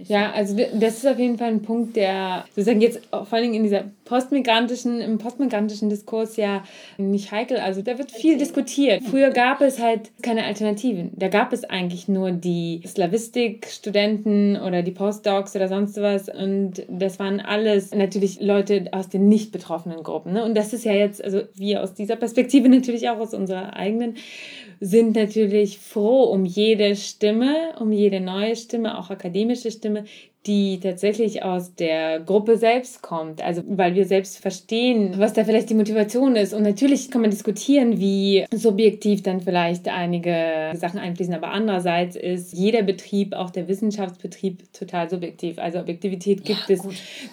Ja, also das ist auf jeden Fall ein Punkt, der sozusagen jetzt vor allen Dingen in dieser postmigrantischen, im postmigrantischen Diskurs ja nicht heikel. Also da wird viel diskutiert. Früher gab es halt keine Alternativen. Da gab es eigentlich nur die Slavistik-Studenten oder die Postdocs oder sonst was. Und das waren alles natürlich Leute aus den nicht betroffenen Gruppen. Ne? Und das ist ja jetzt, also wir aus dieser Perspektive natürlich auch aus unserer eigenen sind natürlich froh um jede Stimme, um jede neue Stimme, auch akademische Stimme, die tatsächlich aus der Gruppe selbst kommt. Also weil wir selbst verstehen, was da vielleicht die Motivation ist. Und natürlich kann man diskutieren, wie subjektiv dann vielleicht einige Sachen einfließen. Aber andererseits ist jeder Betrieb, auch der Wissenschaftsbetrieb, total subjektiv. Also Objektivität gibt ja, es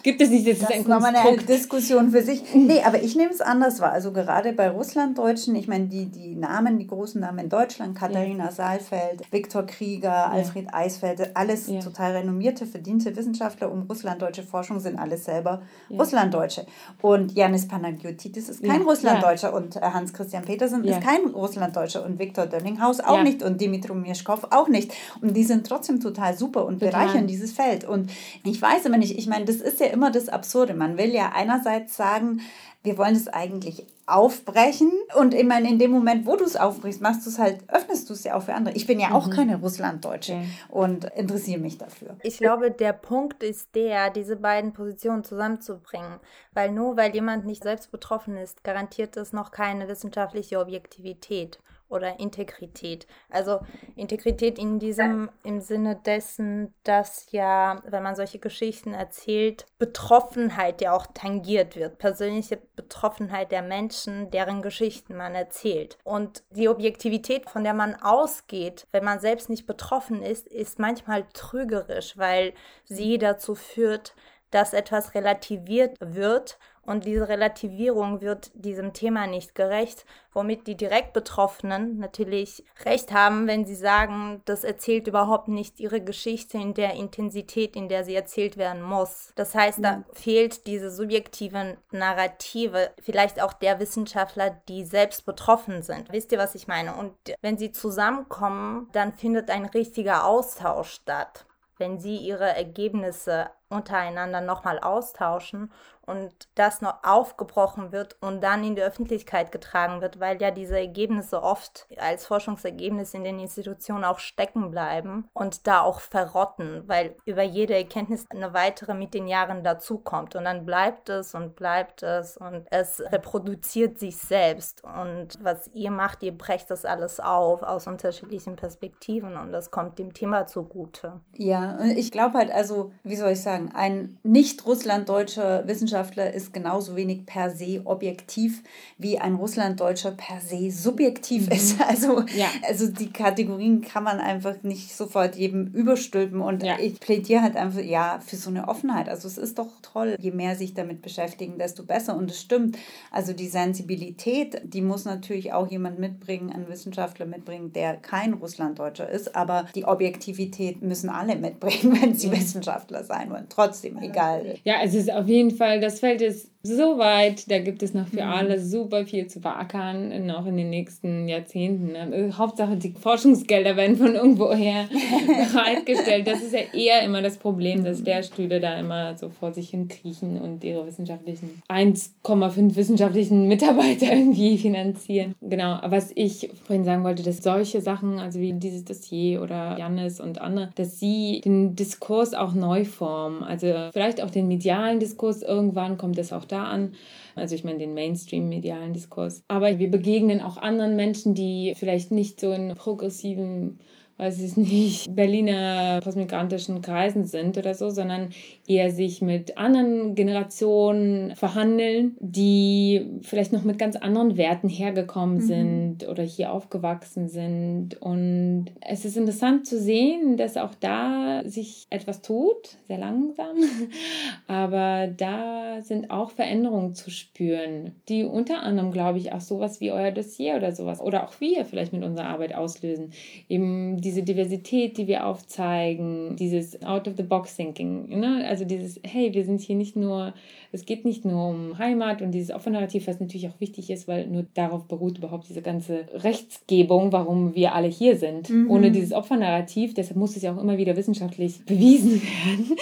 gibt es nicht. Das, das ist ein nochmal eine Diskussion für sich. Nee, aber ich nehme es anders wahr. Also gerade bei Russlanddeutschen, ich meine, die, die Namen, die großen Namen in Deutschland, Katharina ja. Saalfeld, Viktor Krieger, ja. Alfred Eisfeld, alles total renommierte, verdiente berühmte Wissenschaftler um russlanddeutsche Forschung sind alles selber ja. Russlanddeutsche. Und Janis Panagiotidis ist kein ja. Russlanddeutscher und äh, Hans-Christian Petersen ist kein Russlanddeutscher und Viktor Dönninghaus auch nicht und Dimitri Mischkov auch nicht. Und die sind trotzdem total super und total. bereichern dieses Feld. Und ich weiß immer nicht, ich meine, das ist ja immer das Absurde. Man will ja einerseits sagen, wir wollen es eigentlich aufbrechen. Und ich meine, in dem Moment, wo du es aufbrichst, machst du es halt, öffnest du es ja auch für andere. Ich bin ja auch mhm. keine Russlanddeutsche okay. und interessiere mich dafür. Ich glaube, der Punkt ist der, diese beiden Positionen zusammenzubringen. Weil nur weil jemand nicht selbst betroffen ist, garantiert es noch keine wissenschaftliche Objektivität. Oder Integrität. Also Integrität in diesem, im Sinne dessen, dass ja, wenn man solche Geschichten erzählt, Betroffenheit ja auch tangiert wird, persönliche Betroffenheit der Menschen, deren Geschichten man erzählt. Und die Objektivität, von der man ausgeht, wenn man selbst nicht betroffen ist, ist manchmal trügerisch, weil sie dazu führt, dass etwas relativiert wird und diese Relativierung wird diesem Thema nicht gerecht, womit die direkt Betroffenen natürlich recht haben, wenn sie sagen, das erzählt überhaupt nicht ihre Geschichte in der Intensität, in der sie erzählt werden muss. Das heißt, da mhm. fehlt diese subjektive Narrative, vielleicht auch der Wissenschaftler, die selbst betroffen sind. Wisst ihr, was ich meine? Und wenn sie zusammenkommen, dann findet ein richtiger Austausch statt wenn sie ihre Ergebnisse untereinander nochmal austauschen und das noch aufgebrochen wird und dann in die Öffentlichkeit getragen wird, weil ja diese Ergebnisse oft als Forschungsergebnis in den Institutionen auch stecken bleiben und da auch verrotten, weil über jede Erkenntnis eine weitere mit den Jahren dazukommt und dann bleibt es und bleibt es und es reproduziert sich selbst und was ihr macht, ihr brecht das alles auf aus unterschiedlichen Perspektiven und das kommt dem Thema zugute. Ja, ich glaube halt also, wie soll ich sagen, ein nicht russlanddeutscher Wissenschaftler Wissenschaftler ist genauso wenig per se objektiv, wie ein Russlanddeutscher per se subjektiv mhm. ist. Also, ja. also die Kategorien kann man einfach nicht sofort jedem überstülpen. Und ja. ich plädiere halt einfach ja für so eine Offenheit. Also es ist doch toll, je mehr sich damit beschäftigen, desto besser. Und es stimmt. Also die Sensibilität, die muss natürlich auch jemand mitbringen, ein Wissenschaftler mitbringen, der kein Russlanddeutscher ist. Aber die Objektivität müssen alle mitbringen, wenn sie mhm. Wissenschaftler sein wollen. Trotzdem, egal. Ja, es ist auf jeden Fall das Feld ist so weit, da gibt es noch für mhm. alle super viel zu beackern, noch in den nächsten Jahrzehnten. Ne? Hauptsache, die Forschungsgelder werden von irgendwoher bereitgestellt. Das ist ja eher immer das Problem, dass Lehrstühle da immer so vor sich hin kriechen und ihre wissenschaftlichen 1,5 wissenschaftlichen Mitarbeiter irgendwie finanzieren. Genau, was ich vorhin sagen wollte, dass solche Sachen, also wie dieses Dossier oder Jannis und andere, dass sie den Diskurs auch neu formen. Also vielleicht auch den medialen Diskurs irgendwann kommt es auch da an. Also ich meine den Mainstream-medialen Diskurs. Aber wir begegnen auch anderen Menschen, die vielleicht nicht so in progressiven weiß ich nicht, Berliner postmigrantischen Kreisen sind oder so, sondern eher sich mit anderen Generationen verhandeln, die vielleicht noch mit ganz anderen Werten hergekommen mhm. sind oder hier aufgewachsen sind. Und es ist interessant zu sehen, dass auch da sich etwas tut, sehr langsam, aber da sind auch Veränderungen zu spüren, die unter anderem, glaube ich, auch sowas wie euer Dossier oder sowas oder auch wir vielleicht mit unserer Arbeit auslösen. Eben die diese Diversität, die wir aufzeigen, dieses Out-of-the-Box-Thinking, ne? also dieses, hey, wir sind hier nicht nur, es geht nicht nur um Heimat und dieses Opfernarrativ, was natürlich auch wichtig ist, weil nur darauf beruht überhaupt diese ganze Rechtsgebung, warum wir alle hier sind. Mhm. Ohne dieses Opfernarrativ, deshalb muss es ja auch immer wieder wissenschaftlich bewiesen werden,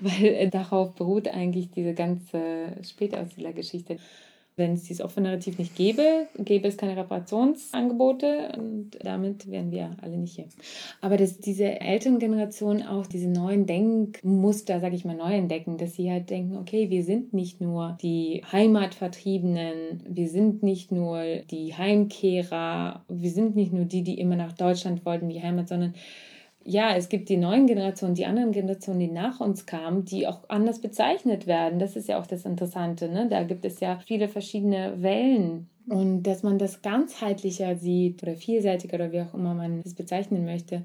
weil darauf beruht eigentlich diese ganze Spätaussiedlergeschichte. Wenn es dieses offene Narrativ nicht gäbe, gäbe es keine Reparationsangebote und damit wären wir alle nicht hier. Aber dass diese Elterngeneration auch diese neuen Denkmuster, sage ich mal, neu entdecken, dass sie halt denken, okay, wir sind nicht nur die Heimatvertriebenen, wir sind nicht nur die Heimkehrer, wir sind nicht nur die, die immer nach Deutschland wollten, die Heimat, sondern ja, es gibt die neuen Generationen, die anderen Generationen, die nach uns kamen, die auch anders bezeichnet werden. Das ist ja auch das Interessante. Ne? Da gibt es ja viele verschiedene Wellen. Und dass man das ganzheitlicher sieht oder vielseitiger oder wie auch immer man es bezeichnen möchte,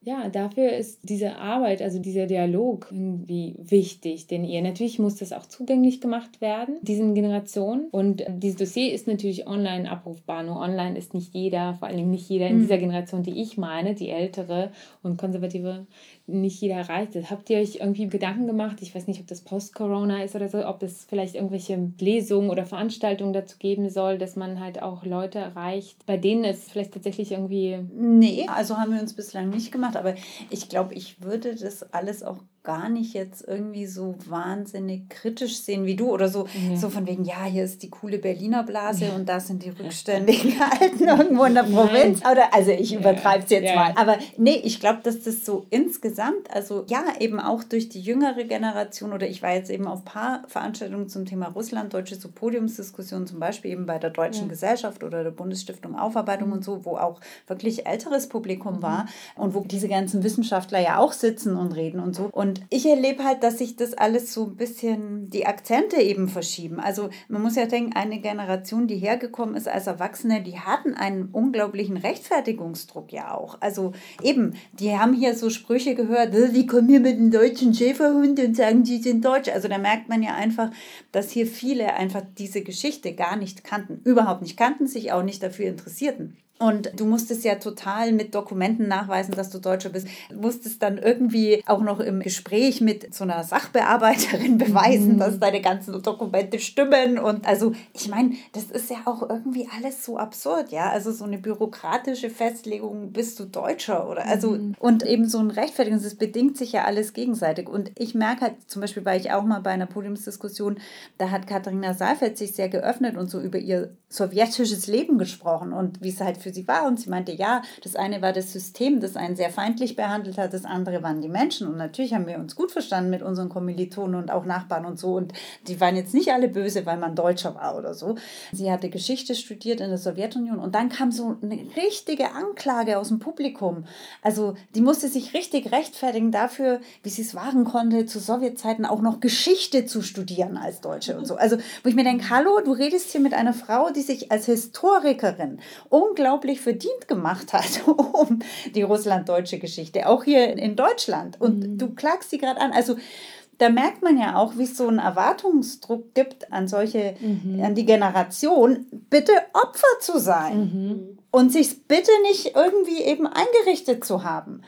ja, dafür ist diese Arbeit, also dieser Dialog irgendwie wichtig, denn ihr natürlich muss das auch zugänglich gemacht werden, diesen Generationen. Und dieses Dossier ist natürlich online abrufbar, nur online ist nicht jeder, vor allem nicht jeder in mhm. dieser Generation, die ich meine, die ältere und konservative, nicht jeder erreicht ist. Habt ihr euch irgendwie Gedanken gemacht? Ich weiß nicht, ob das Post-Corona ist oder so, ob es vielleicht irgendwelche Lesungen oder Veranstaltungen dazu geben soll, dass man halt auch Leute erreicht, bei denen es vielleicht tatsächlich irgendwie. Nee, also haben wir uns bislang nicht gemacht, aber ich glaube, ich würde das alles auch gar nicht jetzt irgendwie so wahnsinnig kritisch sehen wie du oder so, ja. so von wegen, ja, hier ist die coole Berliner Blase ja. und da sind die rückständigen Alten irgendwo in der Provinz. Oder, also ich übertreibe es jetzt mal. Aber nee, ich glaube, dass das so insgesamt, also ja, eben auch durch die jüngere Generation oder ich war jetzt eben auf ein paar Veranstaltungen zum Thema Russland, deutsche so Podiumsdiskussionen, zum Beispiel eben bei der Deutschen ja. Gesellschaft oder der Bundesstiftung Aufarbeitung mhm. und so, wo auch wirklich älteres Publikum mhm. war und wo diese ganzen Wissenschaftler ja auch sitzen und reden und so. Und ich erlebe halt, dass sich das alles so ein bisschen die Akzente eben verschieben. Also man muss ja denken, eine Generation, die hergekommen ist als Erwachsene, die hatten einen unglaublichen Rechtfertigungsdruck ja auch. Also eben, die haben hier so Sprüche gehört, die kommen hier mit einem deutschen Schäferhund und sagen, die sind deutsch. Also da merkt man ja einfach, dass hier viele einfach diese Geschichte gar nicht kannten, überhaupt nicht kannten, sich auch nicht dafür interessierten. Und du musstest ja total mit Dokumenten nachweisen, dass du Deutscher bist. Du musstest dann irgendwie auch noch im Gespräch mit so einer Sachbearbeiterin beweisen, mhm. dass deine ganzen Dokumente stimmen. Und also, ich meine, das ist ja auch irgendwie alles so absurd, ja. Also so eine bürokratische Festlegung, bist du Deutscher oder also mhm. und eben so ein Rechtfertigung, das bedingt sich ja alles gegenseitig. Und ich merke halt, zum Beispiel war ich auch mal bei einer Podiumsdiskussion, da hat Katharina Saalfeld sich sehr geöffnet und so über ihr sowjetisches Leben gesprochen und wie es halt für für sie war. Und sie meinte, ja, das eine war das System, das einen sehr feindlich behandelt hat, das andere waren die Menschen. Und natürlich haben wir uns gut verstanden mit unseren Kommilitonen und auch Nachbarn und so. Und die waren jetzt nicht alle böse, weil man Deutscher war oder so. Sie hatte Geschichte studiert in der Sowjetunion und dann kam so eine richtige Anklage aus dem Publikum. Also die musste sich richtig rechtfertigen dafür, wie sie es wagen konnte, zu Sowjetzeiten auch noch Geschichte zu studieren als Deutsche und so. Also wo ich mir denke, hallo, du redest hier mit einer Frau, die sich als Historikerin unglaublich unglaublich verdient gemacht hat um die russlanddeutsche Geschichte, auch hier in Deutschland. Und mhm. du klagst sie gerade an. Also da merkt man ja auch, wie es so einen Erwartungsdruck gibt an solche, mhm. an die Generation, bitte Opfer zu sein mhm. und sich bitte nicht irgendwie eben eingerichtet zu haben.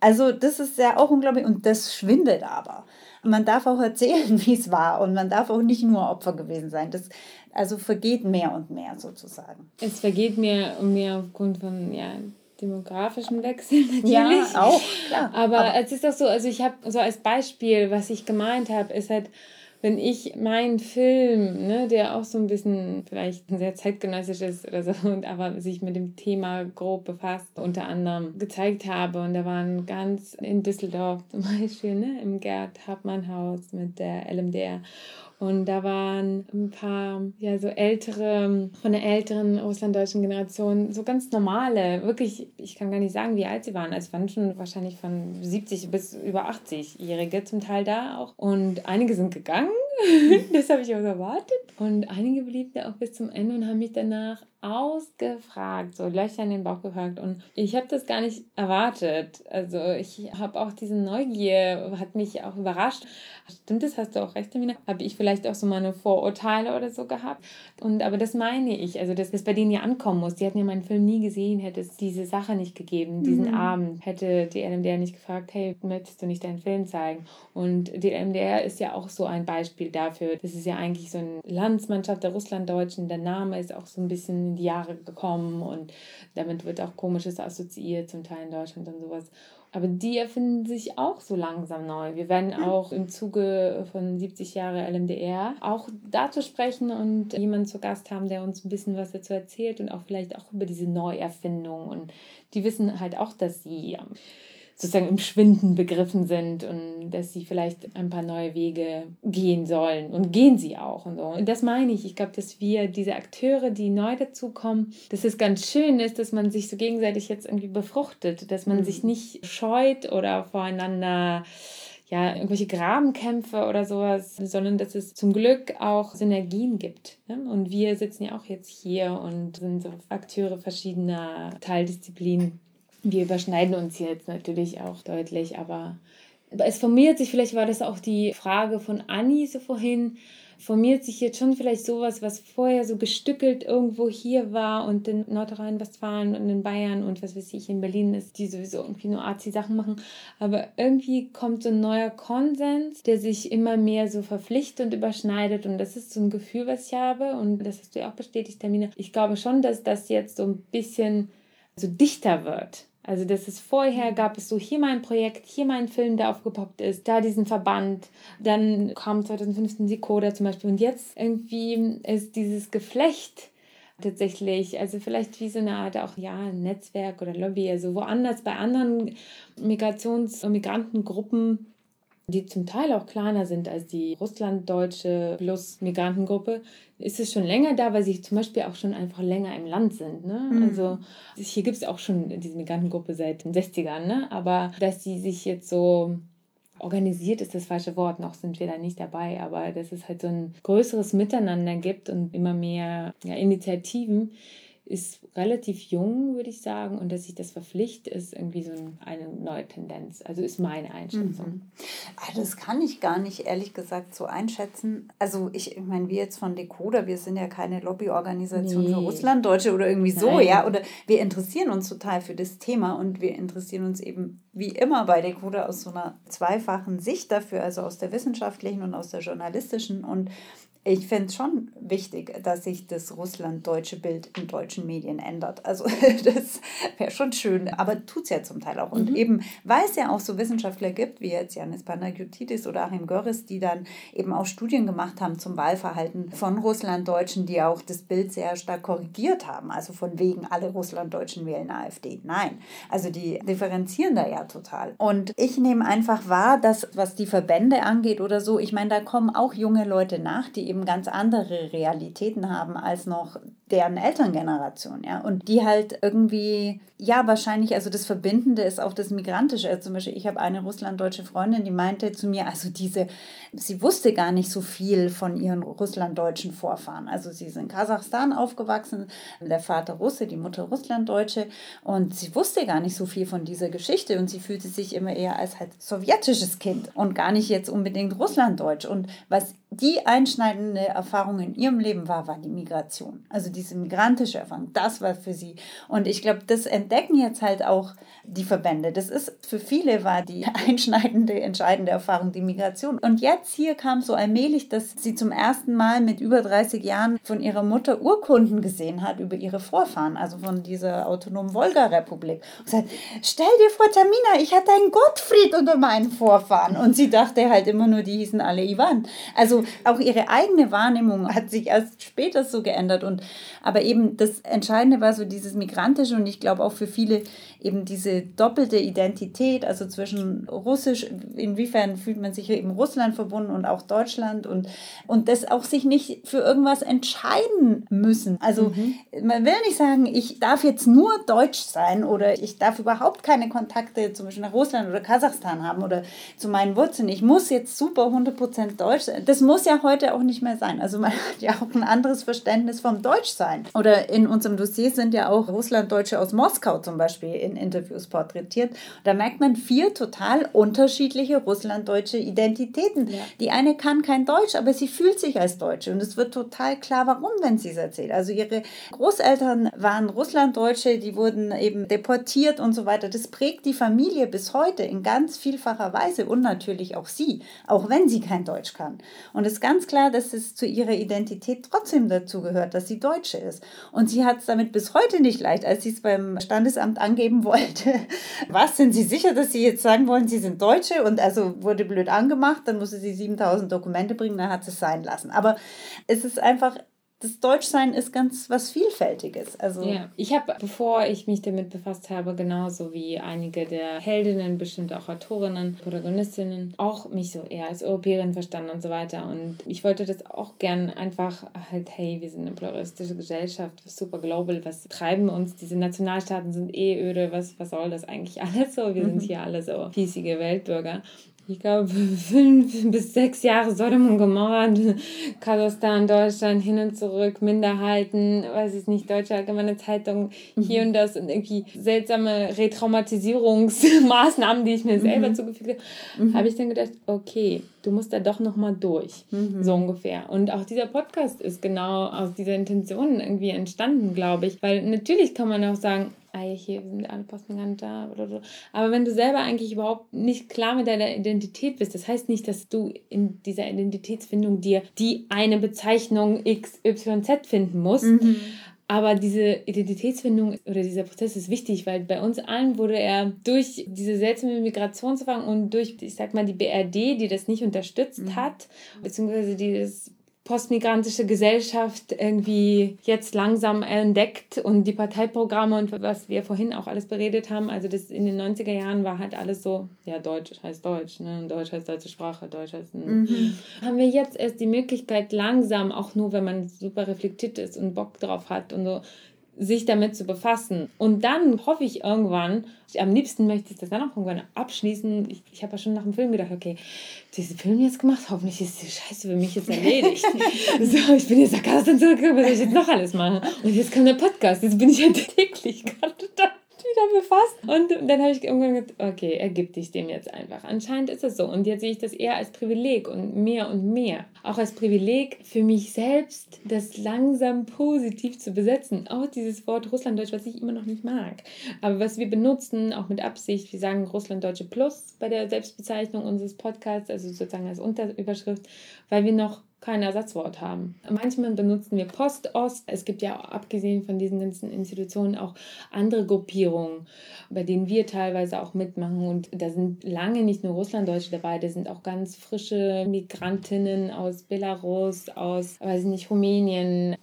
Also das ist ja auch unglaublich und das schwindet aber. Man darf auch erzählen, wie es war und man darf auch nicht nur Opfer gewesen sein. Das also vergeht mehr und mehr sozusagen. Es vergeht mehr und mehr aufgrund von ja, demografischen Wechsel natürlich. Ja, auch, klar. Aber, Aber es ist doch so, also ich habe so als Beispiel, was ich gemeint habe, ist halt, wenn ich meinen Film, ne, der auch so ein bisschen vielleicht sehr zeitgenössisch ist oder so, aber sich mit dem Thema grob befasst, unter anderem gezeigt habe. Und da waren ganz in Düsseldorf zum Beispiel, ne, im Gerd Hartmann Haus mit der LMDR. Und da waren ein paar, ja, so ältere, von der älteren russlanddeutschen Generation, so ganz normale, wirklich, ich kann gar nicht sagen, wie alt sie waren. Also, es waren schon wahrscheinlich von 70 bis über 80-Jährige zum Teil da auch. Und einige sind gegangen, das habe ich auch erwartet. Und einige blieben da auch bis zum Ende und haben mich danach ausgefragt, so Löcher in den Bauch gefragt. Und ich habe das gar nicht erwartet. Also ich habe auch diese Neugier, hat mich auch überrascht. Stimmt das, hast du auch recht, Tamina? Habe ich vielleicht auch so meine Vorurteile oder so gehabt? Und aber das meine ich, also dass das bei denen ja ankommen muss. Die hatten ja meinen Film nie gesehen, hätte es diese Sache nicht gegeben, diesen mhm. Abend, hätte die LMDR nicht gefragt, hey, möchtest du nicht deinen Film zeigen? Und die LMDR ist ja auch so ein Beispiel dafür. Das ist ja eigentlich so eine Landsmannschaft der Russlanddeutschen. Der Name ist auch so ein bisschen in die Jahre gekommen und damit wird auch Komisches assoziiert, zum Teil in Deutschland und sowas. Aber die erfinden sich auch so langsam neu. Wir werden auch im Zuge von 70 Jahre LMDR auch dazu sprechen und jemanden zu Gast haben, der uns ein bisschen was dazu erzählt und auch vielleicht auch über diese Neuerfindung. Und die wissen halt auch, dass sie sozusagen im Schwinden begriffen sind und dass sie vielleicht ein paar neue Wege gehen sollen und gehen sie auch und so. Und das meine ich. Ich glaube, dass wir diese Akteure, die neu dazukommen, dass es ganz schön ist, dass man sich so gegenseitig jetzt irgendwie befruchtet, dass man mhm. sich nicht scheut oder voreinander ja, irgendwelche Grabenkämpfe oder sowas, sondern dass es zum Glück auch Synergien gibt. Ne? Und wir sitzen ja auch jetzt hier und sind so Akteure verschiedener Teildisziplinen wir überschneiden uns jetzt natürlich auch deutlich, aber es formiert sich, vielleicht war das auch die Frage von Anni so vorhin, formiert sich jetzt schon vielleicht sowas, was vorher so gestückelt irgendwo hier war und in Nordrhein-Westfalen und in Bayern und was weiß ich, in Berlin ist, die sowieso irgendwie nur Arzi-Sachen machen. Aber irgendwie kommt so ein neuer Konsens, der sich immer mehr so verpflichtet und überschneidet. Und das ist so ein Gefühl, was ich habe. Und das hast du ja auch bestätigt, Termine. Ich glaube schon, dass das jetzt so ein bisschen so dichter wird Also das ist vorher gab es so hier mein Projekt, hier mein Film, der aufgepoppt ist, da diesen Verband, dann kam 2015 Sikoda zum Beispiel und jetzt irgendwie ist dieses Geflecht tatsächlich, also vielleicht wie so eine Art auch ja Netzwerk oder Lobby, also woanders bei anderen Migrations- und Migrantengruppen die zum Teil auch kleiner sind als die russlanddeutsche plus Migrantengruppe, ist es schon länger da, weil sie zum Beispiel auch schon einfach länger im Land sind. Ne? Mhm. Also hier gibt es auch schon diese Migrantengruppe seit den 60ern, ne? aber dass sie sich jetzt so organisiert ist das falsche Wort, noch sind wir da nicht dabei, aber dass es halt so ein größeres Miteinander gibt und immer mehr ja, Initiativen, ist relativ jung, würde ich sagen. Und dass sich das verpflichtet, ist irgendwie so eine neue Tendenz. Also ist meine Einschätzung. Mhm. Ah, das kann ich gar nicht, ehrlich gesagt, so einschätzen. Also ich, ich meine, wir jetzt von Decoder, wir sind ja keine Lobbyorganisation nee. für Russlanddeutsche oder irgendwie so, Nein. ja. Oder wir interessieren uns total für das Thema und wir interessieren uns eben wie immer bei Decoder aus so einer zweifachen Sicht dafür, also aus der wissenschaftlichen und aus der journalistischen. Und ich finde es schon wichtig, dass sich das russlanddeutsche Bild in deutschen Medien ändert. Also das wäre schon schön, aber tut es ja zum Teil auch. Und mhm. eben, weil es ja auch so Wissenschaftler gibt, wie jetzt Janis Panagiotidis oder Achim Görres, die dann eben auch Studien gemacht haben zum Wahlverhalten von Russlanddeutschen, die auch das Bild sehr stark korrigiert haben. Also von wegen, alle Russlanddeutschen wählen AfD. Nein, also die differenzieren da ja total. Und ich nehme einfach wahr, dass was die Verbände angeht oder so, ich meine, da kommen auch junge Leute nach, die eben ganz andere Realitäten haben als noch deren Elterngeneration, ja. Und die halt irgendwie, ja, wahrscheinlich, also das Verbindende ist auch das Migrantische. Also zum Beispiel, ich habe eine russlanddeutsche Freundin, die meinte zu mir, also diese, sie wusste gar nicht so viel von ihren russlanddeutschen Vorfahren. Also sie ist in Kasachstan aufgewachsen, der Vater Russe, die Mutter Russlanddeutsche und sie wusste gar nicht so viel von dieser Geschichte und sie fühlte sich immer eher als halt sowjetisches Kind und gar nicht jetzt unbedingt russlanddeutsch. Und was die einschneidende Erfahrung in ihrem Leben war, war die Migration. Also diese migrantische Erfahrung, das war für sie. Und ich glaube, das entdecken jetzt halt auch die Verbände. Das ist für viele war die einschneidende, entscheidende Erfahrung die Migration. Und jetzt hier kam so allmählich, dass sie zum ersten Mal mit über 30 Jahren von ihrer Mutter Urkunden gesehen hat über ihre Vorfahren, also von dieser autonomen Wolga-Republik. Und gesagt, stell dir vor, Tamina, ich hatte einen Gottfried unter meinen Vorfahren. Und sie dachte halt immer nur, die hießen alle Ivan. Also auch ihre eigene Wahrnehmung hat sich erst später so geändert. Und, aber eben das Entscheidende war so dieses Migrantische und ich glaube auch für viele eben diese doppelte Identität, also zwischen Russisch, inwiefern fühlt man sich eben Russland verbunden und auch Deutschland und, und das auch sich nicht für irgendwas entscheiden müssen. Also mhm. man will nicht sagen, ich darf jetzt nur Deutsch sein oder ich darf überhaupt keine Kontakte zum Beispiel nach Russland oder Kasachstan haben oder zu meinen Wurzeln. Ich muss jetzt super 100% Deutsch sein. Das muss ja heute auch nicht mehr sein. Also man hat ja auch ein anderes Verständnis vom Deutschsein. Oder in unserem Dossier sind ja auch Russlanddeutsche aus Moskau zum Beispiel in Interviews porträtiert. Da merkt man vier total unterschiedliche russlanddeutsche Identitäten. Ja. Die eine kann kein Deutsch, aber sie fühlt sich als Deutsche. Und es wird total klar, warum, wenn sie es erzählt. Also ihre Großeltern waren Russlanddeutsche, die wurden eben deportiert und so weiter. Das prägt die Familie bis heute in ganz vielfacher Weise und natürlich auch sie, auch wenn sie kein Deutsch kann. Und es ist ganz klar, dass es zu ihrer Identität trotzdem dazu gehört, dass sie Deutsche ist. Und sie hat es damit bis heute nicht leicht, als sie es beim Standesamt angeben wollte. Was, sind Sie sicher, dass Sie jetzt sagen wollen, Sie sind Deutsche? Und also wurde blöd angemacht, dann musste sie 7000 Dokumente bringen, dann hat sie es sein lassen. Aber es ist einfach das Deutschsein ist ganz was Vielfältiges. Also ja, ich habe, bevor ich mich damit befasst habe, genauso wie einige der Heldinnen, bestimmte auch Autorinnen, Protagonistinnen, auch mich so eher als Europäerin verstanden und so weiter. Und ich wollte das auch gern einfach halt, hey, wir sind eine pluralistische Gesellschaft, super global, was treiben uns? Diese Nationalstaaten sind eh öde, was, was soll das eigentlich alles so? Wir sind mhm. hier alle so fiesige Weltbürger ich glaube, fünf bis sechs Jahre Sodom und Gomorra, Kasachstan, Deutschland, hin und zurück, Minderheiten, weiß ich nicht, Deutsche Allgemeine Zeitung, hier mhm. und das und irgendwie seltsame Retraumatisierungsmaßnahmen, die ich mir selber mhm. zugefügt habe, mhm. habe ich dann gedacht, okay, du musst da doch nochmal durch, mhm. so ungefähr. Und auch dieser Podcast ist genau aus dieser Intention irgendwie entstanden, glaube ich, weil natürlich kann man auch sagen, ah, hier sind alle nicht da oder so. Aber wenn du selber eigentlich überhaupt nicht klar mit deiner Identität bist, das heißt nicht, dass du in dieser Identitätsfindung dir die eine Bezeichnung XYZ finden musst. Mhm. Aber diese Identitätsfindung oder dieser Prozess ist wichtig, weil bei uns allen wurde er durch diese seltsame Migrationsfragen und durch, ich sag mal, die BRD, die das nicht unterstützt mhm. hat, beziehungsweise die das postmigrantische Gesellschaft irgendwie jetzt langsam entdeckt und die Parteiprogramme und was wir vorhin auch alles beredet haben, also das in den 90er Jahren war halt alles so, ja, Deutsch heißt Deutsch, ne? Deutsch heißt deutsche Sprache, Deutsch heißt. Mhm. Haben wir jetzt erst die Möglichkeit, langsam, auch nur wenn man super reflektiert ist und Bock drauf hat und so, sich damit zu befassen. Und dann hoffe ich irgendwann, am liebsten möchte ich das dann auch irgendwann abschließen. Ich, ich habe ja schon nach dem Film gedacht, okay, diesen Film jetzt gemacht, hoffentlich ist die Scheiße für mich jetzt erledigt. so, ich bin jetzt nach Kasachstan zurückgekommen, was soll ich jetzt noch alles machen? Und jetzt kommt der Podcast, jetzt bin ich ja täglich gerade da befasst. Und dann habe ich irgendwann gedacht, okay, ergib dich dem jetzt einfach. Anscheinend ist es so. Und jetzt sehe ich das eher als Privileg und mehr und mehr. Auch als Privileg für mich selbst, das langsam positiv zu besetzen. Auch dieses Wort Russlanddeutsch, was ich immer noch nicht mag. Aber was wir benutzen, auch mit Absicht, wir sagen Russlanddeutsche Plus bei der Selbstbezeichnung unseres Podcasts, also sozusagen als Unterüberschrift, weil wir noch kein Ersatzwort haben. Manchmal benutzen wir Post-Ost. Es gibt ja abgesehen von diesen ganzen Institutionen auch andere Gruppierungen, bei denen wir teilweise auch mitmachen. Und da sind lange nicht nur Russlanddeutsche dabei, da sind auch ganz frische Migrantinnen aus Belarus, aus, weiß ich nicht, Rumänien,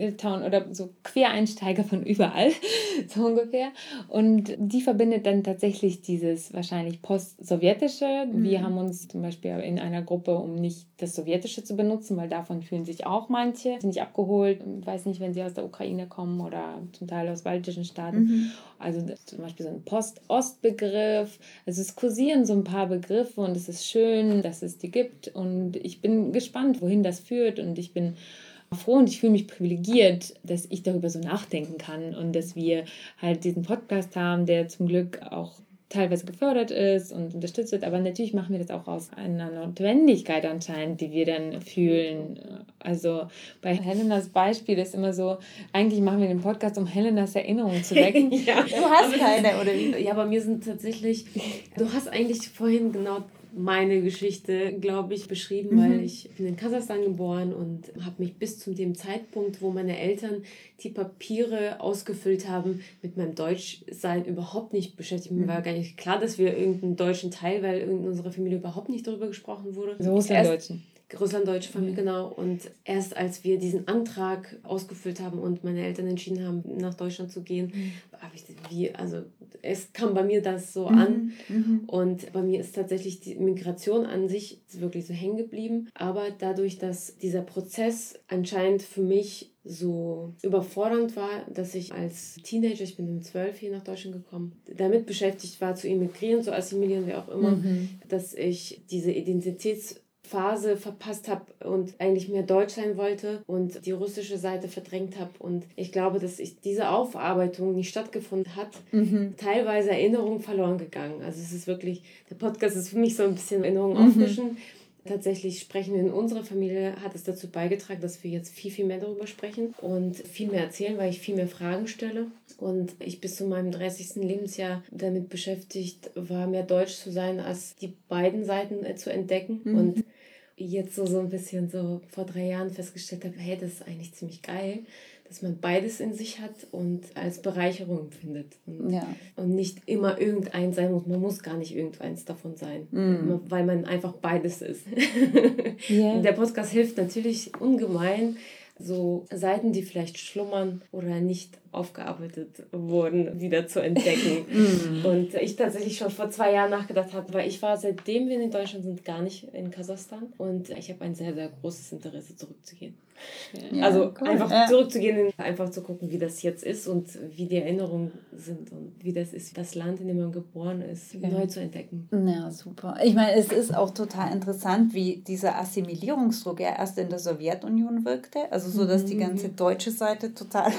Litauen oder so Quereinsteiger von überall, so ungefähr. Und die verbindet dann tatsächlich dieses wahrscheinlich post-sowjetische. Mhm. Wir haben uns zum Beispiel in einer Gruppe, um nicht das Sowjetische zu benutzen, weil davon fühlen sich auch manche, sind nicht abgeholt, weiß nicht, wenn sie aus der Ukraine kommen oder zum Teil aus baltischen Staaten. Mhm. Also zum Beispiel so ein Post-Ost-Begriff. Also es kursieren so ein paar Begriffe und es ist schön, dass es die gibt. Und ich bin gespannt, wohin das führt. Und ich bin froh und ich fühle mich privilegiert, dass ich darüber so nachdenken kann und dass wir halt diesen Podcast haben, der zum Glück auch teilweise gefördert ist und unterstützt wird, aber natürlich machen wir das auch aus einer Notwendigkeit anscheinend, die wir dann fühlen. Also bei Helenas Beispiel ist immer so, eigentlich machen wir den Podcast, um Helenas Erinnerungen zu wecken. ja, du hast keine, oder? Ja, aber mir sind tatsächlich, du hast eigentlich vorhin genau meine Geschichte, glaube ich, beschrieben, mhm. weil ich bin in Kasachstan geboren und habe mich bis zu dem Zeitpunkt, wo meine Eltern die Papiere ausgefüllt haben, mit meinem Deutschsein überhaupt nicht beschäftigt. Mir mhm. war gar nicht klar, dass wir irgendeinen deutschen Teil, weil in unserer Familie überhaupt nicht darüber gesprochen wurde. So ist der Deutschen. Russlanddeutsche Familie, mhm. genau. Und erst als wir diesen Antrag ausgefüllt haben und meine Eltern entschieden haben, nach Deutschland zu gehen, mhm. habe ich wie, also es kam bei mir das so mhm. an. Mhm. Und bei mir ist tatsächlich die Migration an sich wirklich so hängen geblieben. Aber dadurch, dass dieser Prozess anscheinend für mich so überfordernd war, dass ich als Teenager, ich bin um zwölf hier nach Deutschland gekommen, damit beschäftigt war zu emigrieren, so assimilieren wir auch immer, mhm. dass ich diese Identitäts Phase verpasst habe und eigentlich mehr Deutsch sein wollte und die russische Seite verdrängt habe. Und ich glaube, dass ich diese Aufarbeitung nicht stattgefunden hat, mhm. teilweise Erinnerungen verloren gegangen. Also es ist wirklich, der Podcast ist für mich so ein bisschen Erinnerungen mhm. auffrischen. Tatsächlich sprechen wir in unserer Familie, hat es dazu beigetragen, dass wir jetzt viel, viel mehr darüber sprechen und viel mehr erzählen, weil ich viel mehr Fragen stelle. Und ich bis zu meinem 30. Lebensjahr damit beschäftigt war, mehr Deutsch zu sein, als die beiden Seiten zu entdecken. Mhm. Und jetzt so, so ein bisschen so vor drei Jahren festgestellt habe, hey, das ist eigentlich ziemlich geil, dass man beides in sich hat und als Bereicherung empfindet. Und, ja. und nicht immer irgendein sein muss. Man muss gar nicht irgendeins davon sein, mm. weil man einfach beides ist. yeah. Der Podcast hilft natürlich ungemein, so Seiten, die vielleicht schlummern oder nicht aufgearbeitet wurden, wieder zu entdecken. mm. Und ich tatsächlich schon vor zwei Jahren nachgedacht habe, weil ich war, seitdem wir in Deutschland sind, gar nicht in Kasachstan. Und ich habe ein sehr, sehr großes Interesse, zurückzugehen. Ja, also cool. einfach ja. zurückzugehen, einfach zu gucken, wie das jetzt ist und wie die Erinnerungen sind und wie das ist, das Land, in dem man geboren ist, ja. neu zu entdecken. Ja, super. Ich meine, es ist auch total interessant, wie dieser Assimilierungsdruck ja erst in der Sowjetunion wirkte, also so, dass die mhm. ganze deutsche Seite total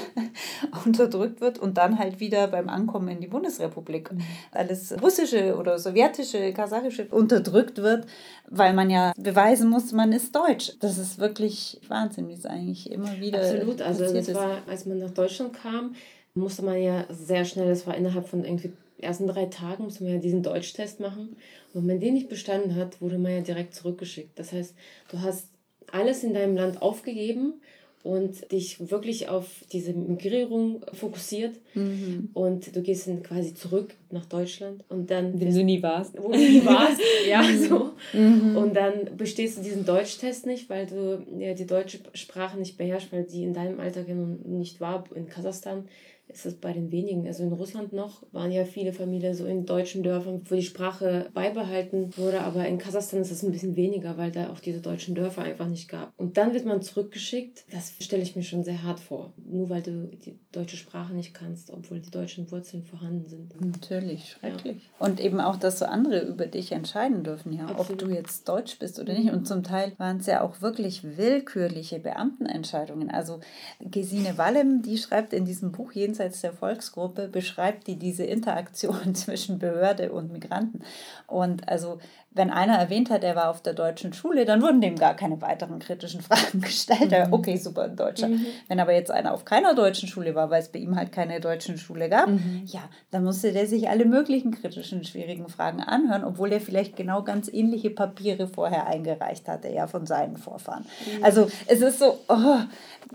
unterdrückt wird und dann halt wieder beim Ankommen in die Bundesrepublik mhm. alles russische oder sowjetische, kasachische unterdrückt wird, weil man ja beweisen muss, man ist deutsch. Das ist wirklich Wahnsinn, wie es eigentlich immer wieder Absolut, also das war, als man nach Deutschland kam, musste man ja sehr schnell, das war innerhalb von irgendwie ersten drei Tagen, musste man ja diesen Deutschtest machen. Und wenn man den nicht bestanden hat, wurde man ja direkt zurückgeschickt. Das heißt, du hast alles in deinem Land aufgegeben und dich wirklich auf diese Migrierung fokussiert mhm. und du gehst dann quasi zurück nach Deutschland und dann... Wenn du nie warst. Wo du nie warst, ja, so. Mhm. Und dann bestehst du diesen Deutschtest nicht, weil du ja, die deutsche Sprache nicht beherrschst, weil die in deinem Alltag nicht war, in Kasachstan ist es bei den wenigen. Also in Russland noch waren ja viele Familien so in deutschen Dörfern, wo die Sprache beibehalten wurde, aber in Kasachstan ist es ein bisschen weniger, weil da auch diese deutschen Dörfer einfach nicht gab. Und dann wird man zurückgeschickt. Das stelle ich mir schon sehr hart vor. Nur weil du die deutsche Sprache nicht kannst, obwohl die deutschen Wurzeln vorhanden sind. Natürlich, schrecklich. Ja. Und eben auch, dass so andere über dich entscheiden dürfen, ja, Absolut. ob du jetzt Deutsch bist oder nicht. Und zum Teil waren es ja auch wirklich willkürliche Beamtenentscheidungen. Also Gesine Wallem, die schreibt in diesem Buch Jenseits jenseits der Volksgruppe beschreibt die diese Interaktion zwischen Behörde und Migranten. Und also wenn einer erwähnt hat, er war auf der deutschen Schule, dann wurden dem gar keine weiteren kritischen Fragen gestellt. Mhm. Okay, super, ein Deutscher. Mhm. Wenn aber jetzt einer auf keiner deutschen Schule war, weil es bei ihm halt keine deutschen Schule gab, mhm. ja, dann musste der sich alle möglichen kritischen, schwierigen Fragen anhören, obwohl er vielleicht genau ganz ähnliche Papiere vorher eingereicht hatte, ja, von seinen Vorfahren. Mhm. Also es ist so, oh,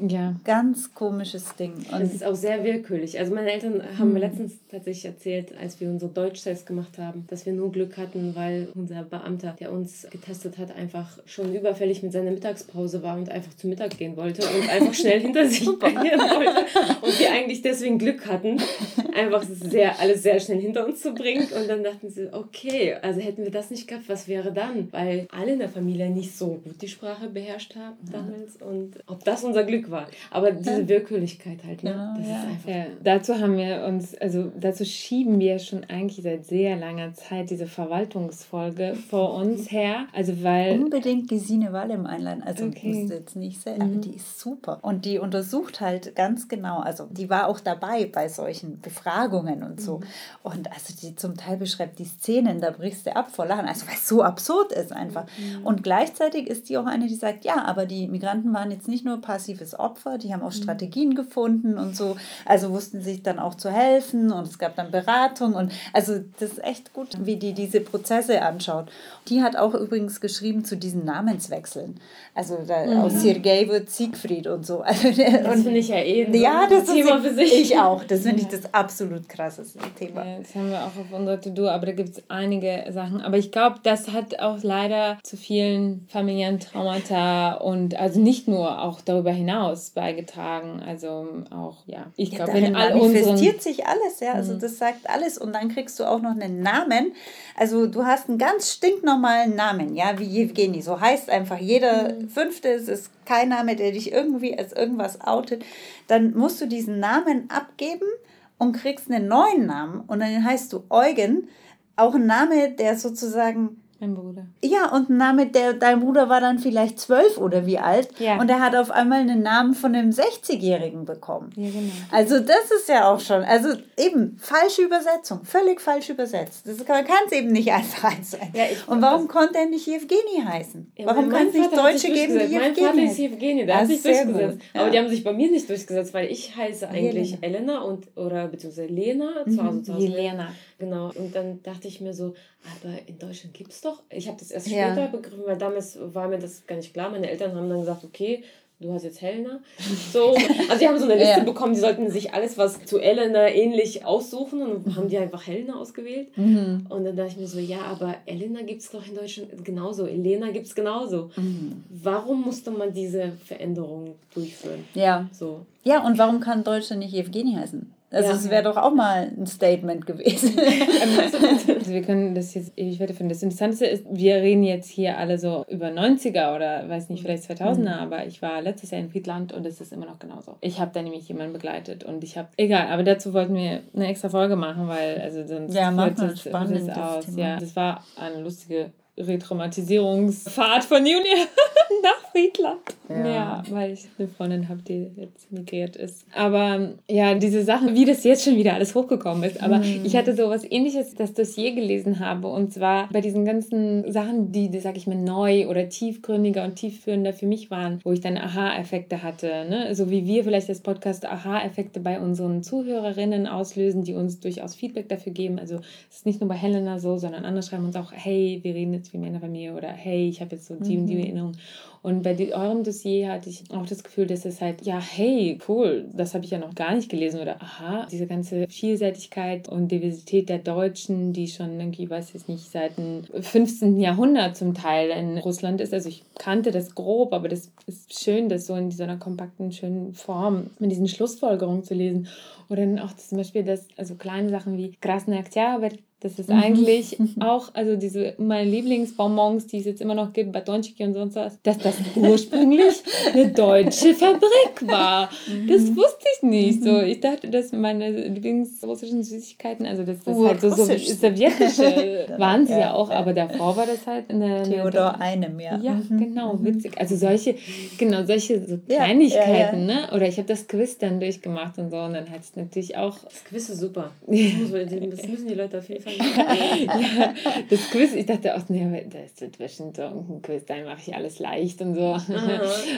ja. ganz komisches Ding. Und es ist auch sehr willkürlich. Also meine Eltern haben mir mhm. letztens tatsächlich erzählt, als wir unsere Deutschtests gemacht haben, dass wir nur Glück hatten, weil unser Beamter, der uns getestet hat, einfach schon überfällig mit seiner Mittagspause war und einfach zu Mittag gehen wollte und einfach schnell hinter sich bringen wollte. Und wir eigentlich deswegen Glück hatten, einfach sehr, alles sehr schnell hinter uns zu bringen. Und dann dachten sie, okay, also hätten wir das nicht gehabt, was wäre dann? Weil alle in der Familie nicht so gut die Sprache beherrscht haben damals. Und ob das unser Glück war. Aber diese Willkürlichkeit halt, ne? Das ja. ist einfach. Ja. Dazu haben wir uns, also dazu schieben wir schon eigentlich seit sehr langer Zeit diese Verwaltungsfolge vor uns her. Also weil. Unbedingt Gesine Wallem einladen. Also okay. musst du jetzt nicht sehen, aber mhm. die ist super. Und die untersucht halt ganz genau, also die war auch dabei bei solchen Befragungen und so. Mhm. Und also die zum Teil beschreibt die Szenen, da brichst du ab vor Lachen. Also weil es so absurd ist einfach. Mhm. Und gleichzeitig ist die auch eine, die sagt, ja, aber die Migranten waren jetzt nicht nur passives Opfer, die haben auch mhm. Strategien gefunden und so. Also wussten sich dann auch zu helfen und es gab dann Beratung und also das ist echt gut, wie die diese Prozesse anschaut. Die hat auch übrigens geschrieben zu diesen Namenswechseln. Also da, mhm. aus Sergei wird Siegfried und so. Also, das finde ich ja eh ja, das Thema für sich. Ich auch. Das finde ich das absolut krasseste Thema. Ja, das haben wir auch auf unserer To-Do, aber da gibt es einige Sachen. Aber ich glaube, das hat auch leider zu vielen familiären Traumata und also nicht nur, auch darüber hinaus beigetragen. Also auch, ja, ich glaube, ja, wenn all manifestiert sich alles, ja. Also mhm. das sagt alles und dann kriegst du auch noch einen Namen. Also du hast einen ganz stinknormalen Namen, ja, wie Evgeny. So heißt einfach jeder mhm. Fünfte. Es ist kein Name, der dich irgendwie als irgendwas outet. Dann musst du diesen Namen abgeben und kriegst einen neuen Namen und dann heißt du Eugen. Auch ein Name, der sozusagen mein Bruder. Ja, und ein Name, der, dein Bruder war dann vielleicht zwölf oder wie alt. Ja. Und er hat auf einmal einen Namen von einem 60-Jährigen bekommen. Ja, genau. Also das ist ja auch schon, also eben, falsche Übersetzung, völlig falsch übersetzt. Das kann es eben nicht einfach sein. Ja, und warum konnte er nicht Evgeny heißen? Ja, warum kann es nicht Deutsche geben, die Evgeny Mein Vater ist Evgeny, der hat sich durchgesetzt. Aber die haben sich bei mir nicht durchgesetzt, weil ich heiße eigentlich Elena, Elena und, oder beziehungsweise Lena, mhm. zu Hause, zu Hause. Jelena. Genau. Und dann dachte ich mir so, aber in Deutschland gibt es doch. Ich habe das erst ja. später begriffen, weil damals war mir das gar nicht klar. Meine Eltern haben dann gesagt, okay, du hast jetzt Helena. So, also die haben so eine Liste ja. bekommen, die sollten sich alles, was zu Elena ähnlich aussuchen und haben die einfach Helena ausgewählt. Mhm. Und dann dachte ich mir so, ja, aber Elena gibt es doch in Deutschland genauso, Elena gibt es genauso. Mhm. Warum musste man diese Veränderung durchführen? Ja. So. Ja, und warum kann Deutschland nicht Evgeny heißen? Also es wäre doch auch mal ein Statement gewesen. also wir können das jetzt ewig weiterführen. Das Interessante ist, wir reden jetzt hier alle so über 90er oder weiß nicht, vielleicht 2000er, mhm. aber ich war letztes Jahr in Friedland und es ist immer noch genauso. Ich habe da nämlich jemanden begleitet und ich habe, egal, aber dazu wollten wir eine extra Folge machen, weil also sonst ja, macht es aus. Thema. Ja, das war eine lustige Retraumatisierungsfahrt von Juni nach Friedland. Ja. ja. weil ich eine Freundin habe, die jetzt migriert ist. Aber ja, diese Sachen, wie das jetzt schon wieder alles hochgekommen ist. Aber mhm. ich hatte so was ähnliches, das Dossier gelesen habe. Und zwar bei diesen ganzen Sachen, die, die sag ich mal, neu oder tiefgründiger und tiefführender für mich waren, wo ich dann Aha-Effekte hatte. Ne? So wie wir vielleicht als Podcast Aha-Effekte bei unseren Zuhörerinnen auslösen, die uns durchaus Feedback dafür geben. Also es ist nicht nur bei Helena so, sondern andere schreiben uns auch, hey, wir reden jetzt wie Männerfamilie oder hey, ich habe jetzt so die mhm. und die mhm. Erinnerung. Und bei eurem Dossier hatte ich auch das Gefühl, dass es halt, ja, hey, cool, das habe ich ja noch gar nicht gelesen oder aha, diese ganze Vielseitigkeit und Diversität der Deutschen, die schon irgendwie, weiß ich nicht, seit dem 15. Jahrhundert zum Teil in Russland ist. Also ich kannte das grob, aber das ist schön, das so in so einer kompakten, schönen Form mit diesen Schlussfolgerungen zu lesen. Oder dann auch zum Beispiel das, also kleine Sachen wie Krasny Oktober, das ist mhm. eigentlich auch, also diese meine Lieblingsbonbons, die es jetzt immer noch gibt, Batonchiki und sonst was, dass das ursprünglich eine deutsche Fabrik war. Das mhm. wusste ich nicht. So, mhm. ich dachte, dass meine Lieblingsrussischen Süßigkeiten, also das ist halt so, so sowjetische, waren sie ja, auch, aber davor war das halt eine. Theodor einem, ja. Ja, genau, witzig. Also solche, genau, solche so Kleinigkeiten, ne? Oder ich habe das Quiz dann durchgemacht und so und dann hat es natürlich auch. Das Quiz ist super. Das müssen die Leute auf jeden Fall ja, das Quiz, ich dachte auch, nee, das wird bestimmt so ein Quiz, dann mache ich alles leicht und so.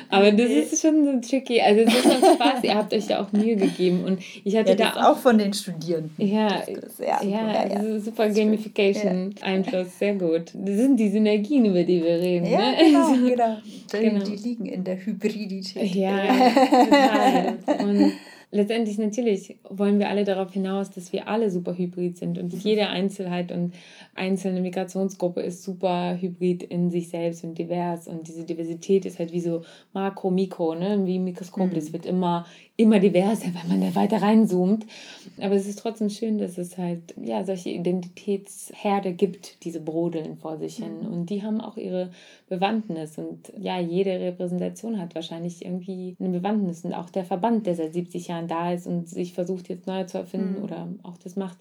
aber das ist schon so tricky. Also es ist auch Spaß, ihr habt euch ja auch Mühe gegeben und ich hatte ja, da auch, auch von den Studierenden. Ja, ja, ja, ja, super Gamification-Einfluss, sehr gut. Das sind die Synergien, über die wir reden. Ja, ne? genau, genau. genau. Die liegen in der Hybridität. Ja, total. Und letztendlich natürlich wollen wir alle darauf hinaus, dass wir alle super hybrid sind und jede Einzelheit und einzelne Migrationsgruppe ist super hybrid in sich selbst und divers und diese Diversität ist halt wie so Makro, Mikro, ne? wie Mikroskop. Es mhm. wird immer, immer diverser, wenn man da weiter reinzoomt. Aber es ist trotzdem schön, dass es halt ja solche Identitätsherde gibt, diese brodeln vor sich hin. Mhm. Und die haben auch ihre Bewandtnis. Und ja, jede Repräsentation hat wahrscheinlich irgendwie eine Bewandtnis. Und auch der Verband, der seit 70 Jahren da ist und sich versucht, jetzt neu zu erfinden mhm. oder auch das macht,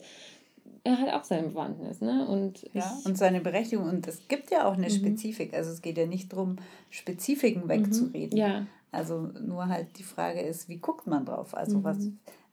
er hat auch seine Bewandtnis, ne? Und, ja, und seine Berechtigung. Und es gibt ja auch eine mhm. Spezifik. Also es geht ja nicht darum, Spezifiken mhm. wegzureden. Ja. Also nur halt die Frage ist, wie guckt man drauf? Also mhm. was,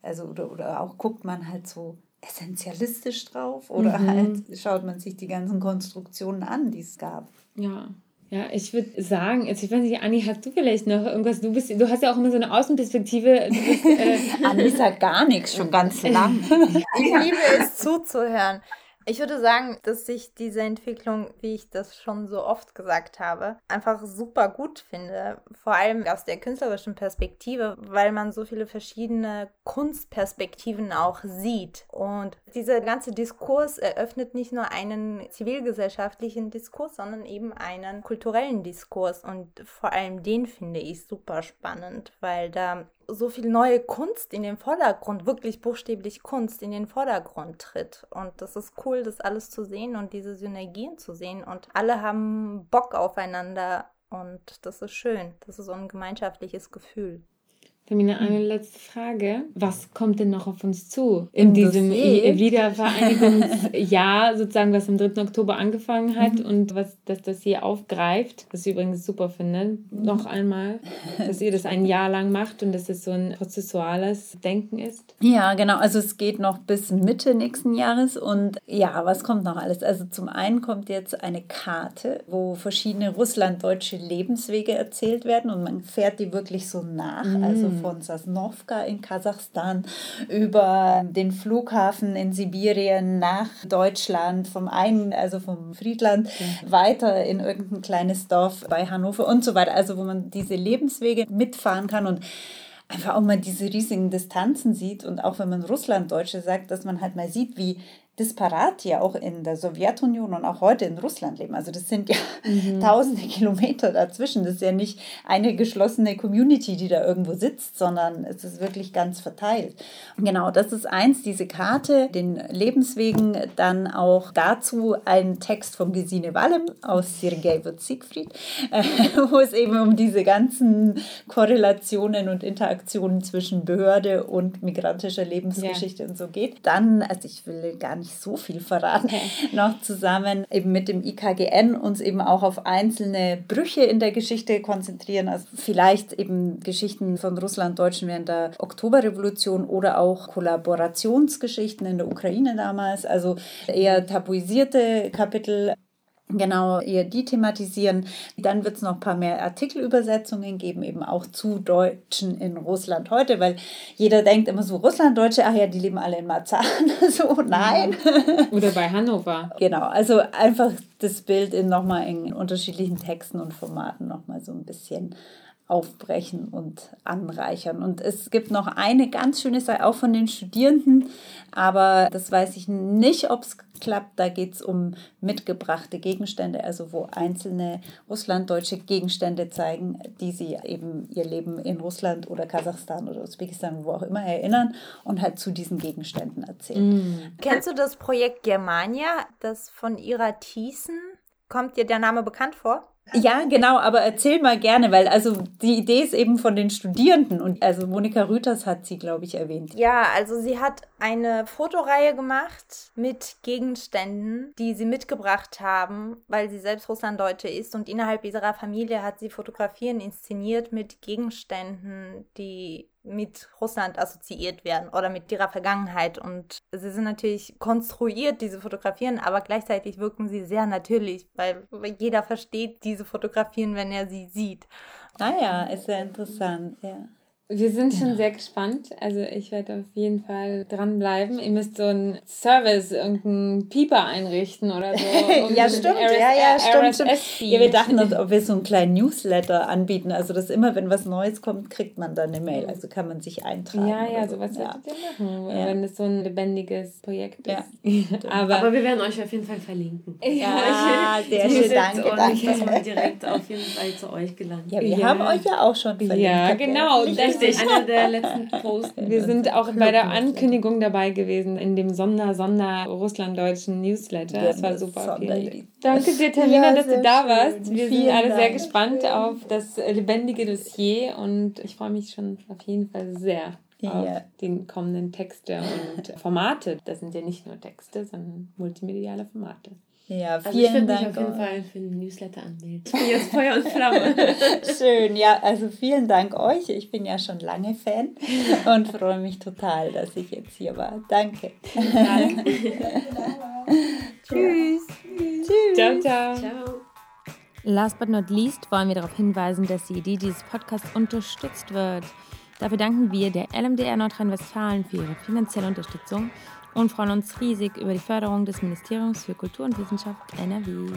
also oder, oder auch guckt man halt so essentialistisch drauf oder mhm. halt schaut man sich die ganzen Konstruktionen an, die es gab. Ja. Ja, ich würde sagen, also ich weiß nicht, Anni, hast du vielleicht noch irgendwas? Du bist, du hast ja auch immer so eine Außenperspektive. Bist, äh Anni sagt gar nichts schon ganz lang. ich liebe es zuzuhören. Ich würde sagen, dass ich diese Entwicklung, wie ich das schon so oft gesagt habe, einfach super gut finde. Vor allem aus der künstlerischen Perspektive, weil man so viele verschiedene Kunstperspektiven auch sieht. Und dieser ganze Diskurs eröffnet nicht nur einen zivilgesellschaftlichen Diskurs, sondern eben einen kulturellen Diskurs. Und vor allem den finde ich super spannend, weil da so viel neue Kunst in den Vordergrund, wirklich buchstäblich Kunst in den Vordergrund tritt. Und das ist cool, das alles zu sehen und diese Synergien zu sehen. Und alle haben Bock aufeinander und das ist schön. Das ist so ein gemeinschaftliches Gefühl. Termine, eine letzte Frage. Was kommt denn noch auf uns zu in Im diesem Dossier? Wiedervereinigungsjahr, sozusagen, was am 3. Oktober angefangen hat mhm. und was das Dossier aufgreift, was ich übrigens super finde, noch einmal, dass ihr das ein Jahr lang macht und dass es so ein prozessuales Denken ist? Ja, genau. Also es geht noch bis Mitte nächsten Jahres und ja, was kommt noch alles? Also zum einen kommt jetzt eine Karte, wo verschiedene russlanddeutsche Lebenswege erzählt werden und man fährt die wirklich so nach. Mhm. Also von Sasnovka in Kasachstan über den Flughafen in Sibirien nach Deutschland, vom einen, also vom Friedland, mhm. weiter in irgendein kleines Dorf bei Hannover und so weiter. Also wo man diese Lebenswege mitfahren kann und einfach auch mal diese riesigen Distanzen sieht und auch wenn man Russlanddeutsche sagt, dass man halt mal sieht, wie disparat ja auch in der Sowjetunion und auch heute in Russland leben. Also das sind ja mhm. tausende Kilometer dazwischen. Das ist ja nicht eine geschlossene Community, die da irgendwo sitzt, sondern es ist wirklich ganz verteilt. Genau, das ist eins, diese Karte, den Lebenswegen, dann auch dazu ein Text von Gesine Wallem aus Sergei und Siegfried, äh, wo es eben um diese ganzen Korrelationen und Interaktionen zwischen Behörde und migrantischer Lebensgeschichte ja. und so geht. Dann, also ich will gar nicht nicht so viel verraten, okay. noch zusammen eben mit dem IKGN uns eben auch auf einzelne Brüche in der Geschichte konzentrieren. Also vielleicht eben Geschichten von Russlanddeutschen während der Oktoberrevolution oder auch Kollaborationsgeschichten in der Ukraine damals. Also eher tabuisierte Kapitel genau ihr die thematisieren. Dann wird es noch ein paar mehr Artikelübersetzungen geben, eben auch zu Deutschen in Russland heute, weil jeder denkt immer so, Russlanddeutsche, ach ja, die leben alle in Marzahn. so, nein. Oder bei Hannover. Genau, also einfach das Bild in nochmal in unterschiedlichen Texten und Formaten nochmal so ein bisschen aufbrechen und anreichern. Und es gibt noch eine ganz schöne Sache, auch von den Studierenden, aber das weiß ich nicht, ob es klappt. Da geht es um mitgebrachte Gegenstände, also wo einzelne russlanddeutsche Gegenstände zeigen, die sie eben ihr Leben in Russland oder Kasachstan oder Usbekistan, wo auch immer erinnern und halt zu diesen Gegenständen erzählen. Mm. Kennst du das Projekt Germania, das von Ira Thiessen? Kommt dir der Name bekannt vor? Ja, genau, aber erzähl mal gerne, weil also die Idee ist eben von den Studierenden und also Monika Rüters hat sie, glaube ich, erwähnt. Ja, also sie hat eine Fotoreihe gemacht mit Gegenständen, die sie mitgebracht haben, weil sie selbst Russlanddeutsche ist und innerhalb ihrer Familie hat sie Fotografien inszeniert mit Gegenständen, die mit Russland assoziiert werden oder mit ihrer Vergangenheit. Und sie sind natürlich konstruiert, diese Fotografien, aber gleichzeitig wirken sie sehr natürlich, weil jeder versteht diese Fotografien, wenn er sie sieht. Ah ja, ist sehr interessant, ja. Wir sind schon ja. sehr gespannt. Also ich werde auf jeden Fall dranbleiben. Ihr müsst so einen Service, irgendeinen Pieper einrichten oder so. ja, stimmt. RS, ja, ja, stimmt. stimmt. Ja, wir dachten, dass, ob wir so einen kleinen Newsletter anbieten. Also dass immer, wenn was Neues kommt, kriegt man dann eine Mail. Also kann man sich eintragen. Ja, ja, so. sowas ja. ihr machen, ja. wenn es so ein lebendiges Projekt ist. Ja. Aber, Aber wir werden euch auf jeden Fall verlinken. Ja, sehr schön. Danke, und danke. dass man direkt auf jeden Fall zu euch gelangt. Ja, wir haben euch ja auch schon verlinkt. Ja, genau. Das richtig. Einer der letzten Posts. Wir sind auch bei der Ankündigung dabei gewesen in dem Sonder-Sonder-Russlanddeutschen Newsletter. Das war super. Danke dir, Tamina, ja, dass du da warst. Wir Vielen sind alle Dank. sehr gespannt auf das lebendige Dossier und ich freue mich schon auf jeden Fall sehr auf ja. die kommenden Texte und Formate. Das sind ja nicht nur Texte, sondern multimediale Formate. Ja, vielen also ich Dank. Mich auf jeden Fall für den Newsletter anmelden. Ich bin jetzt Feuer und Flamme. Schön, ja, also vielen Dank euch. Ich bin ja schon lange Fan und freue mich total, dass ich jetzt hier war. Danke. Danke. Tschüss. Tschüss. Ciao, ciao. Ciao. Last but not least wollen wir darauf hinweisen, dass die Idee dieses Podcasts unterstützt wird. Dafür danken wir der LMDR Nordrhein-Westfalen für ihre finanzielle Unterstützung und freuen uns riesig über die Förderung des Ministeriums für Kultur und Wissenschaft NRW.